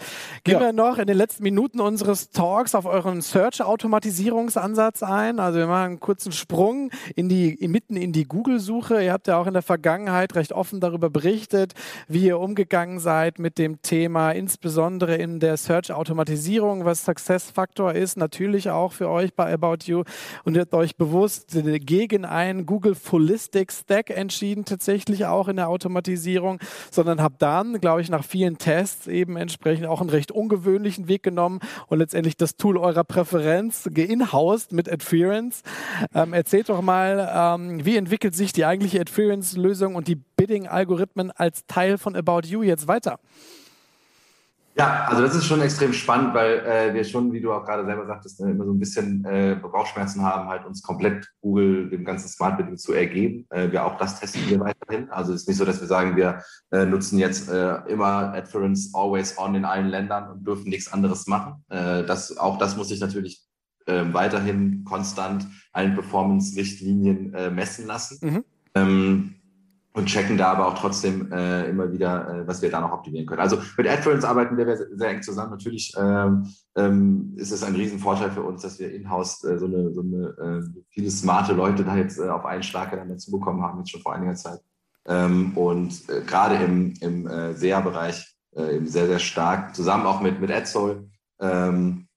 Gehen ja. wir noch in den letzten Minuten unseres Talks auf euren Search-Automatisierungsansatz ein. Also wir machen einen kurzen Sprung in die, mitten in die Google-Suche. Ihr habt ja auch in der Vergangenheit recht offen darüber berichtet, wie ihr umgegangen seid mit dem Thema, insbesondere in der Search-Automatisierung, was Success-Faktor ist, natürlich auch für euch bei About You und ihr habt euch bewusst gegen einen Google Holistic Stack entschieden, tatsächlich auch in der Automatisierung, sondern habe dann, glaube ich, nach vielen Tests eben entsprechend auch einen recht ungewöhnlichen Weg genommen und letztendlich das Tool eurer Präferenz geinhoused mit Adference. Ähm, erzählt doch mal, ähm, wie entwickelt sich die eigentliche Adference-Lösung und die Bidding-Algorithmen als Teil von About You jetzt weiter? Ja, also das ist schon extrem spannend, weil äh, wir schon, wie du auch gerade selber sagtest, äh, immer so ein bisschen äh, Bauchschmerzen haben, halt uns komplett Google dem ganzen Smart Bidding zu ergeben. Äh, wir auch das testen wir weiterhin. Also es ist nicht so, dass wir sagen, wir äh, nutzen jetzt äh, immer Adference always on in allen Ländern und dürfen nichts anderes machen. Äh, das, auch das muss sich natürlich äh, weiterhin konstant allen Performance-Richtlinien äh, messen lassen. Mhm. Ähm, und checken da aber auch trotzdem äh, immer wieder, äh, was wir da noch optimieren können. Also mit AdFerence arbeiten wir sehr, sehr eng zusammen. Natürlich ähm, ähm, ist es ein Riesenvorteil für uns, dass wir in-house äh, so eine, so eine äh, viele smarte Leute da jetzt äh, auf einen Schlag dann dazu bekommen haben, jetzt schon vor einiger Zeit. Ähm, und äh, gerade im, im äh, SEA-Bereich äh, eben sehr, sehr stark, zusammen auch mit, mit AdSoul, ähm,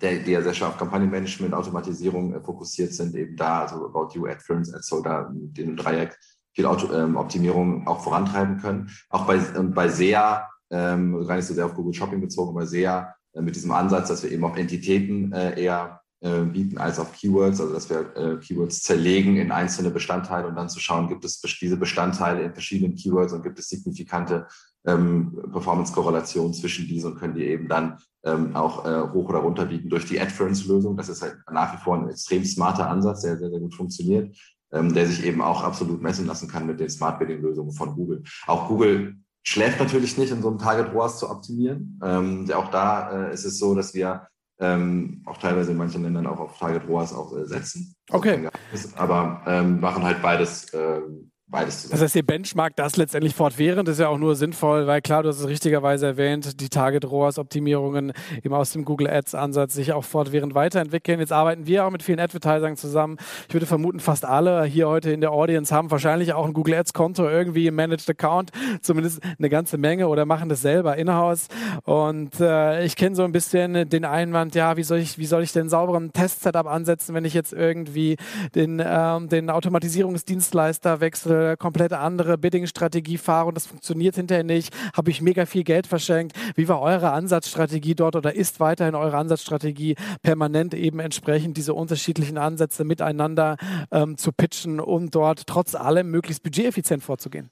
der, die ja sehr stark auf Kampagnenmanagement, Automatisierung äh, fokussiert sind, eben da, also About You, AdFerence, AdSoul, da dem Dreieck viel Auto, ähm, Optimierung auch vorantreiben können. Auch bei, ähm, bei SEA, ähm, gar nicht so sehr auf Google Shopping bezogen, bei SEA äh, mit diesem Ansatz, dass wir eben auf Entitäten äh, eher äh, bieten als auf Keywords, also dass wir äh, Keywords zerlegen in einzelne Bestandteile und dann zu schauen, gibt es diese Bestandteile in verschiedenen Keywords und gibt es signifikante ähm, Performance-Korrelationen zwischen diesen und können die eben dann ähm, auch äh, hoch oder runter bieten durch die Adference-Lösung. Das ist halt nach wie vor ein extrem smarter Ansatz, der sehr, sehr gut funktioniert ähm, der sich eben auch absolut messen lassen kann mit den Smart Bidding-Lösungen von Google. Auch Google schläft natürlich nicht, in so einem Target ROAS zu optimieren. Ähm, auch da äh, ist es so, dass wir ähm, auch teilweise in manchen Ländern auch auf Target ROAS auch äh, setzen. Okay. Aber ähm, machen halt beides ähm, beides zusammen. Das heißt, ihr benchmarkt das letztendlich fortwährend. Ist ja auch nur sinnvoll, weil klar, du hast es richtigerweise erwähnt, die Target ROAS Optimierungen eben aus dem Google Ads Ansatz sich auch fortwährend weiterentwickeln. Jetzt arbeiten wir auch mit vielen Advertisern zusammen. Ich würde vermuten, fast alle hier heute in der Audience haben wahrscheinlich auch ein Google Ads Konto irgendwie im Managed Account, zumindest eine ganze Menge oder machen das selber in-house. Und äh, ich kenne so ein bisschen den Einwand, ja, wie soll ich, wie soll ich denn sauberen Test-Setup ansetzen, wenn ich jetzt irgendwie den, ähm, den Automatisierungsdienstleister wechsle komplett andere Bidding-Strategie fahre und das funktioniert hinterher nicht, habe ich mega viel Geld verschenkt. Wie war eure Ansatzstrategie dort oder ist weiterhin eure Ansatzstrategie, permanent eben entsprechend diese unterschiedlichen Ansätze miteinander ähm, zu pitchen, um dort trotz allem möglichst budgeteffizient vorzugehen?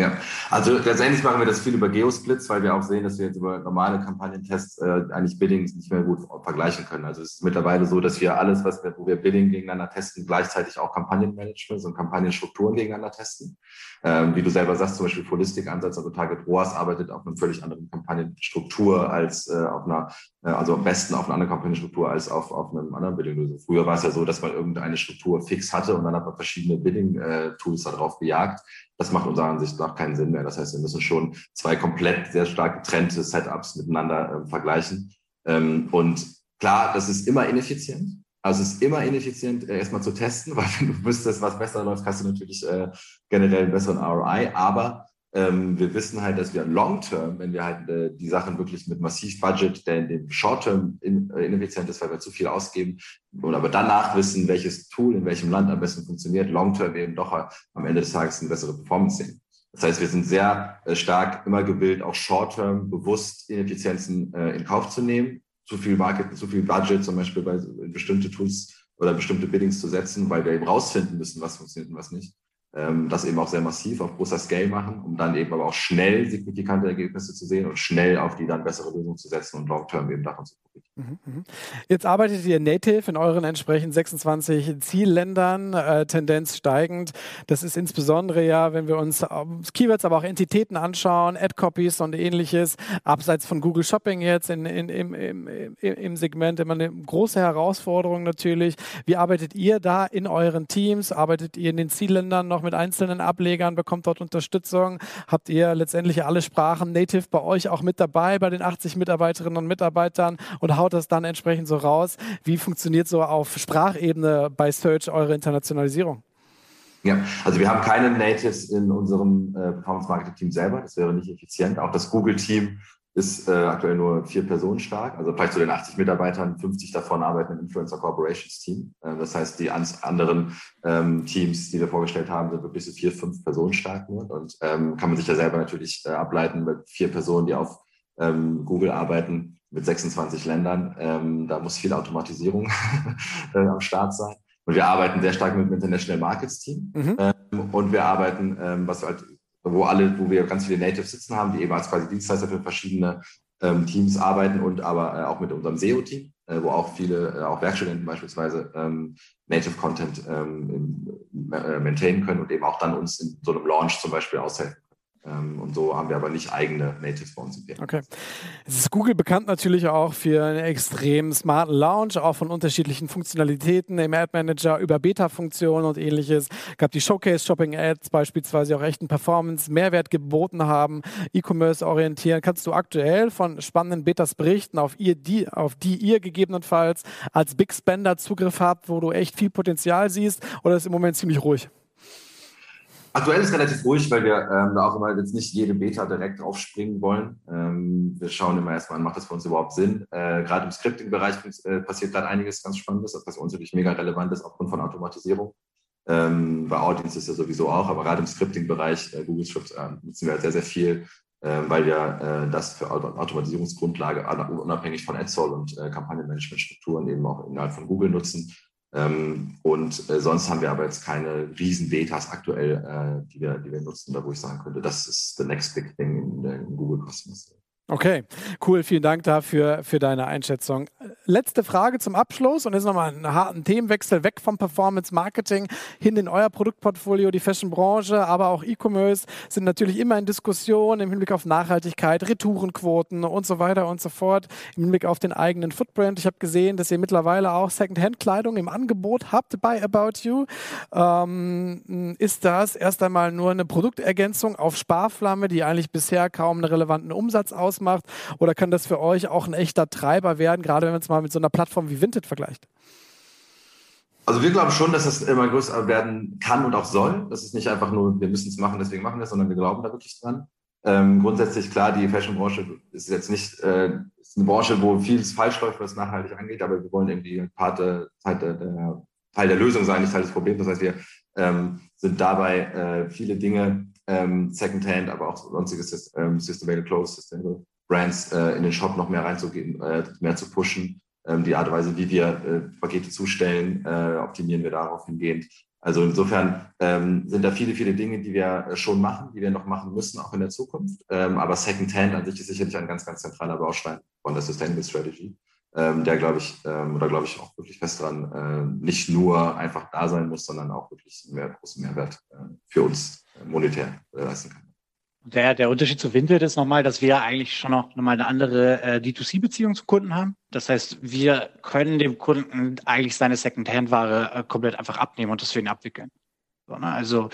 Ja, also letztendlich machen wir das viel über Geosplits, weil wir auch sehen, dass wir jetzt über normale Kampagnentests äh, eigentlich Biddings nicht mehr gut vergleichen können. Also es ist mittlerweile so, dass wir alles, was wir, wo wir Bidding gegeneinander testen, gleichzeitig auch Kampagnenmanagement und Kampagnenstrukturen gegeneinander testen. Ähm, wie du selber sagst, zum Beispiel Holistic-Ansatz, also Target ROAS arbeitet auf einer völlig anderen Kampagnenstruktur als äh, auf einer, äh, also am besten auf einer anderen Kampagnenstruktur als auf, auf einem anderen Bidding-Lösung. Früher war es ja so, dass man irgendeine Struktur fix hatte und dann hat man verschiedene Bidding-Tools äh, darauf gejagt. Das macht unserer Ansicht nach keinen Sinn mehr. Das heißt, wir müssen schon zwei komplett sehr stark getrennte Setups miteinander äh, vergleichen. Ähm, und klar, das ist immer ineffizient. Also es ist immer ineffizient, äh, erstmal zu testen, weil wenn du wüsstest, was besser läuft, hast du natürlich äh, generell einen besseren ROI. Aber ähm, wir wissen halt, dass wir long-term, wenn wir halt äh, die Sachen wirklich mit massiv Budget, der in dem short-term in, äh, ineffizient ist, weil wir zu viel ausgeben, und aber danach wissen, welches Tool in welchem Land am besten funktioniert, long-term eben doch am Ende des Tages eine bessere Performance sehen. Das heißt, wir sind sehr äh, stark immer gewillt, auch short-term bewusst Ineffizienzen äh, in Kauf zu nehmen, zu viel Market, zu viel Budget zum Beispiel bei bestimmte Tools oder bestimmte Biddings zu setzen, weil wir eben rausfinden müssen, was funktioniert und was nicht das eben auch sehr massiv auf großer Scale machen, um dann eben aber auch schnell signifikante Ergebnisse zu sehen und schnell auf die dann bessere Lösung zu setzen und long-term eben davon zu profitieren. Mhm, mhm. Jetzt arbeitet ihr native in euren entsprechend 26 Zielländern, äh, Tendenz steigend. Das ist insbesondere ja, wenn wir uns Keywords, aber auch Entitäten anschauen, Ad-Copies und ähnliches, abseits von Google Shopping jetzt in, in, im, im, im Segment immer eine große Herausforderung natürlich. Wie arbeitet ihr da in euren Teams? Arbeitet ihr in den Zielländern noch mit einzelnen Ablegern? Bekommt dort Unterstützung? Habt ihr letztendlich alle Sprachen native bei euch auch mit dabei, bei den 80 Mitarbeiterinnen und Mitarbeitern und haut das dann entsprechend so raus. Wie funktioniert so auf Sprachebene bei Search eure Internationalisierung? Ja, also wir haben keine Natives in unserem äh, Performance-Marketing-Team selber. Das wäre nicht effizient. Auch das Google-Team ist äh, aktuell nur vier Personen stark. Also vielleicht zu den 80 Mitarbeitern, 50 davon arbeiten im Influencer Corporations Team. Äh, das heißt, die anderen ähm, Teams, die wir vorgestellt haben, sind wirklich so vier, fünf Personen stark nur. Und ähm, kann man sich ja selber natürlich äh, ableiten mit vier Personen, die auf ähm, Google arbeiten, mit 26 Ländern. Ähm, da muss viel Automatisierung äh, am Start sein. Und wir arbeiten sehr stark mit dem International Markets Team. Mhm. Ähm, und wir arbeiten, ähm, was halt, wo alle, wo wir ganz viele Natives sitzen haben, die eben als quasi Dienstleister für verschiedene ähm, Teams arbeiten und aber äh, auch mit unserem SEO-Team, äh, wo auch viele, äh, auch Werkstudenten beispielsweise ähm, Native Content ähm, äh, maintainen können und eben auch dann uns in so einem Launch zum Beispiel aushelfen und so haben wir aber nicht eigene Natives bei uns im PM. Okay. Es ist Google bekannt natürlich auch für einen extrem smarten Launch, auch von unterschiedlichen Funktionalitäten im Ad Manager über Beta-Funktionen und ähnliches. Es gab die Showcase Shopping Ads beispielsweise auch echten Performance, Mehrwert geboten haben, E-Commerce orientieren. Kannst du aktuell von spannenden Betas berichten, auf, ihr, die, auf die ihr gegebenenfalls als Big Spender Zugriff habt, wo du echt viel Potenzial siehst oder ist im Moment ziemlich ruhig? Aktuell ist relativ ruhig, weil wir ähm, da auch immer jetzt nicht jede Beta direkt aufspringen wollen. Ähm, wir schauen immer erstmal an, macht das für uns überhaupt Sinn? Äh, gerade im Scripting-Bereich äh, passiert gerade einiges ganz Spannendes, was für uns natürlich mega relevant ist aufgrund von Automatisierung. Ähm, bei Audience ist ja sowieso auch, aber gerade im Scripting-Bereich, äh, Google Scripts äh, nutzen wir halt sehr, sehr viel, äh, weil wir äh, das für Automatisierungsgrundlage unabhängig von AdSol und Kampagnenmanagement-Strukturen eben auch innerhalb von Google nutzen. Ähm, und äh, sonst haben wir aber jetzt keine riesen Betas aktuell, äh, die, wir, die wir nutzen, da wo ich sagen könnte, das ist the next big thing in, in Google Customers. Okay, cool. Vielen Dank dafür für deine Einschätzung. Letzte Frage zum Abschluss und jetzt nochmal einen harten Themenwechsel weg vom Performance Marketing hin in euer Produktportfolio. Die Fashion-Branche, aber auch E-Commerce sind natürlich immer in Diskussion im Hinblick auf Nachhaltigkeit, Retourenquoten und so weiter und so fort. Im Hinblick auf den eigenen Footprint. Ich habe gesehen, dass ihr mittlerweile auch Second-Hand-Kleidung im Angebot habt bei About You. Ähm, ist das erst einmal nur eine Produktergänzung auf Sparflamme, die eigentlich bisher kaum einen relevanten Umsatz ausmacht? macht? Oder kann das für euch auch ein echter Treiber werden, gerade wenn man es mal mit so einer Plattform wie Vinted vergleicht? Also wir glauben schon, dass es immer größer werden kann und auch soll. Das ist nicht einfach nur, wir müssen es machen, deswegen machen wir es, sondern wir glauben da wirklich dran. Ähm, grundsätzlich klar, die Fashion-Branche ist jetzt nicht äh, ist eine Branche, wo vieles falsch läuft, was nachhaltig angeht, aber wir wollen irgendwie Part der, der, der, Teil der Lösung sein, nicht Teil des Problems. Das heißt, wir ähm, sind dabei, äh, viele Dinge ähm, Secondhand, aber auch sonstige ähm, Systematic Clothes, Sustainable Brands äh, in den Shop noch mehr reinzugehen, äh, mehr zu pushen. Ähm, die Art und Weise, wie wir äh, Pakete zustellen, äh, optimieren wir darauf hingehend. Also insofern ähm, sind da viele, viele Dinge, die wir äh, schon machen, die wir noch machen müssen, auch in der Zukunft. Ähm, aber Secondhand an sich ist sicherlich ein ganz, ganz zentraler Baustein von der Sustainable Strategy, ähm, der, glaube ich, ähm, oder glaube ich auch wirklich fest dran, äh, nicht nur einfach da sein muss, sondern auch wirklich einen mehr, großen Mehrwert äh, für uns monetär leisten kann. Der, der Unterschied zu Vinted ist nochmal, dass wir eigentlich schon noch mal eine andere äh, D2C-Beziehung zum Kunden haben. Das heißt, wir können dem Kunden eigentlich seine Second-Hand-Ware äh, komplett einfach abnehmen und das für ihn abwickeln. So, ne? Also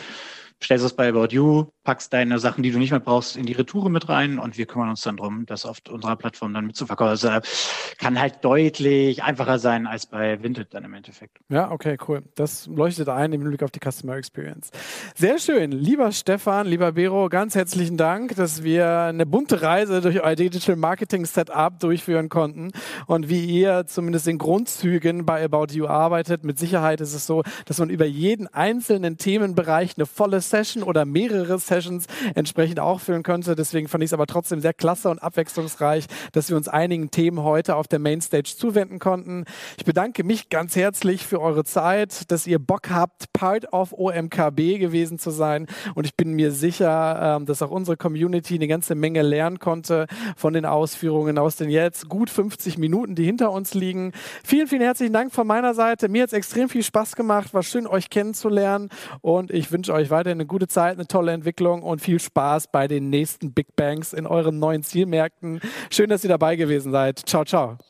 stellst es bei About You, packst deine Sachen, die du nicht mehr brauchst, in die Retoure mit rein und wir kümmern uns dann drum, das auf unserer Plattform dann mitzuverkaufen. Also kann halt deutlich einfacher sein als bei Vinted dann im Endeffekt. Ja, okay, cool. Das leuchtet ein im Blick auf die Customer Experience. Sehr schön. Lieber Stefan, lieber Bero, ganz herzlichen Dank, dass wir eine bunte Reise durch euer Digital Marketing Setup durchführen konnten und wie ihr zumindest in Grundzügen bei About You arbeitet. Mit Sicherheit ist es so, dass man über jeden einzelnen Themenbereich eine volle Session oder mehrere Sessions entsprechend auch führen könnte. Deswegen fand ich es aber trotzdem sehr klasse und abwechslungsreich, dass wir uns einigen Themen heute auf der Mainstage zuwenden konnten. Ich bedanke mich ganz herzlich für eure Zeit, dass ihr Bock habt, Part of OMKB gewesen zu sein. Und ich bin mir sicher, ähm, dass auch unsere Community eine ganze Menge lernen konnte von den Ausführungen aus den jetzt gut 50 Minuten, die hinter uns liegen. Vielen, vielen herzlichen Dank von meiner Seite. Mir hat es extrem viel Spaß gemacht. War schön, euch kennenzulernen. Und ich wünsche euch weiterhin eine gute Zeit, eine tolle Entwicklung und viel Spaß bei den nächsten Big Bangs in euren neuen Zielmärkten. Schön, dass ihr dabei gewesen seid. Ciao, ciao.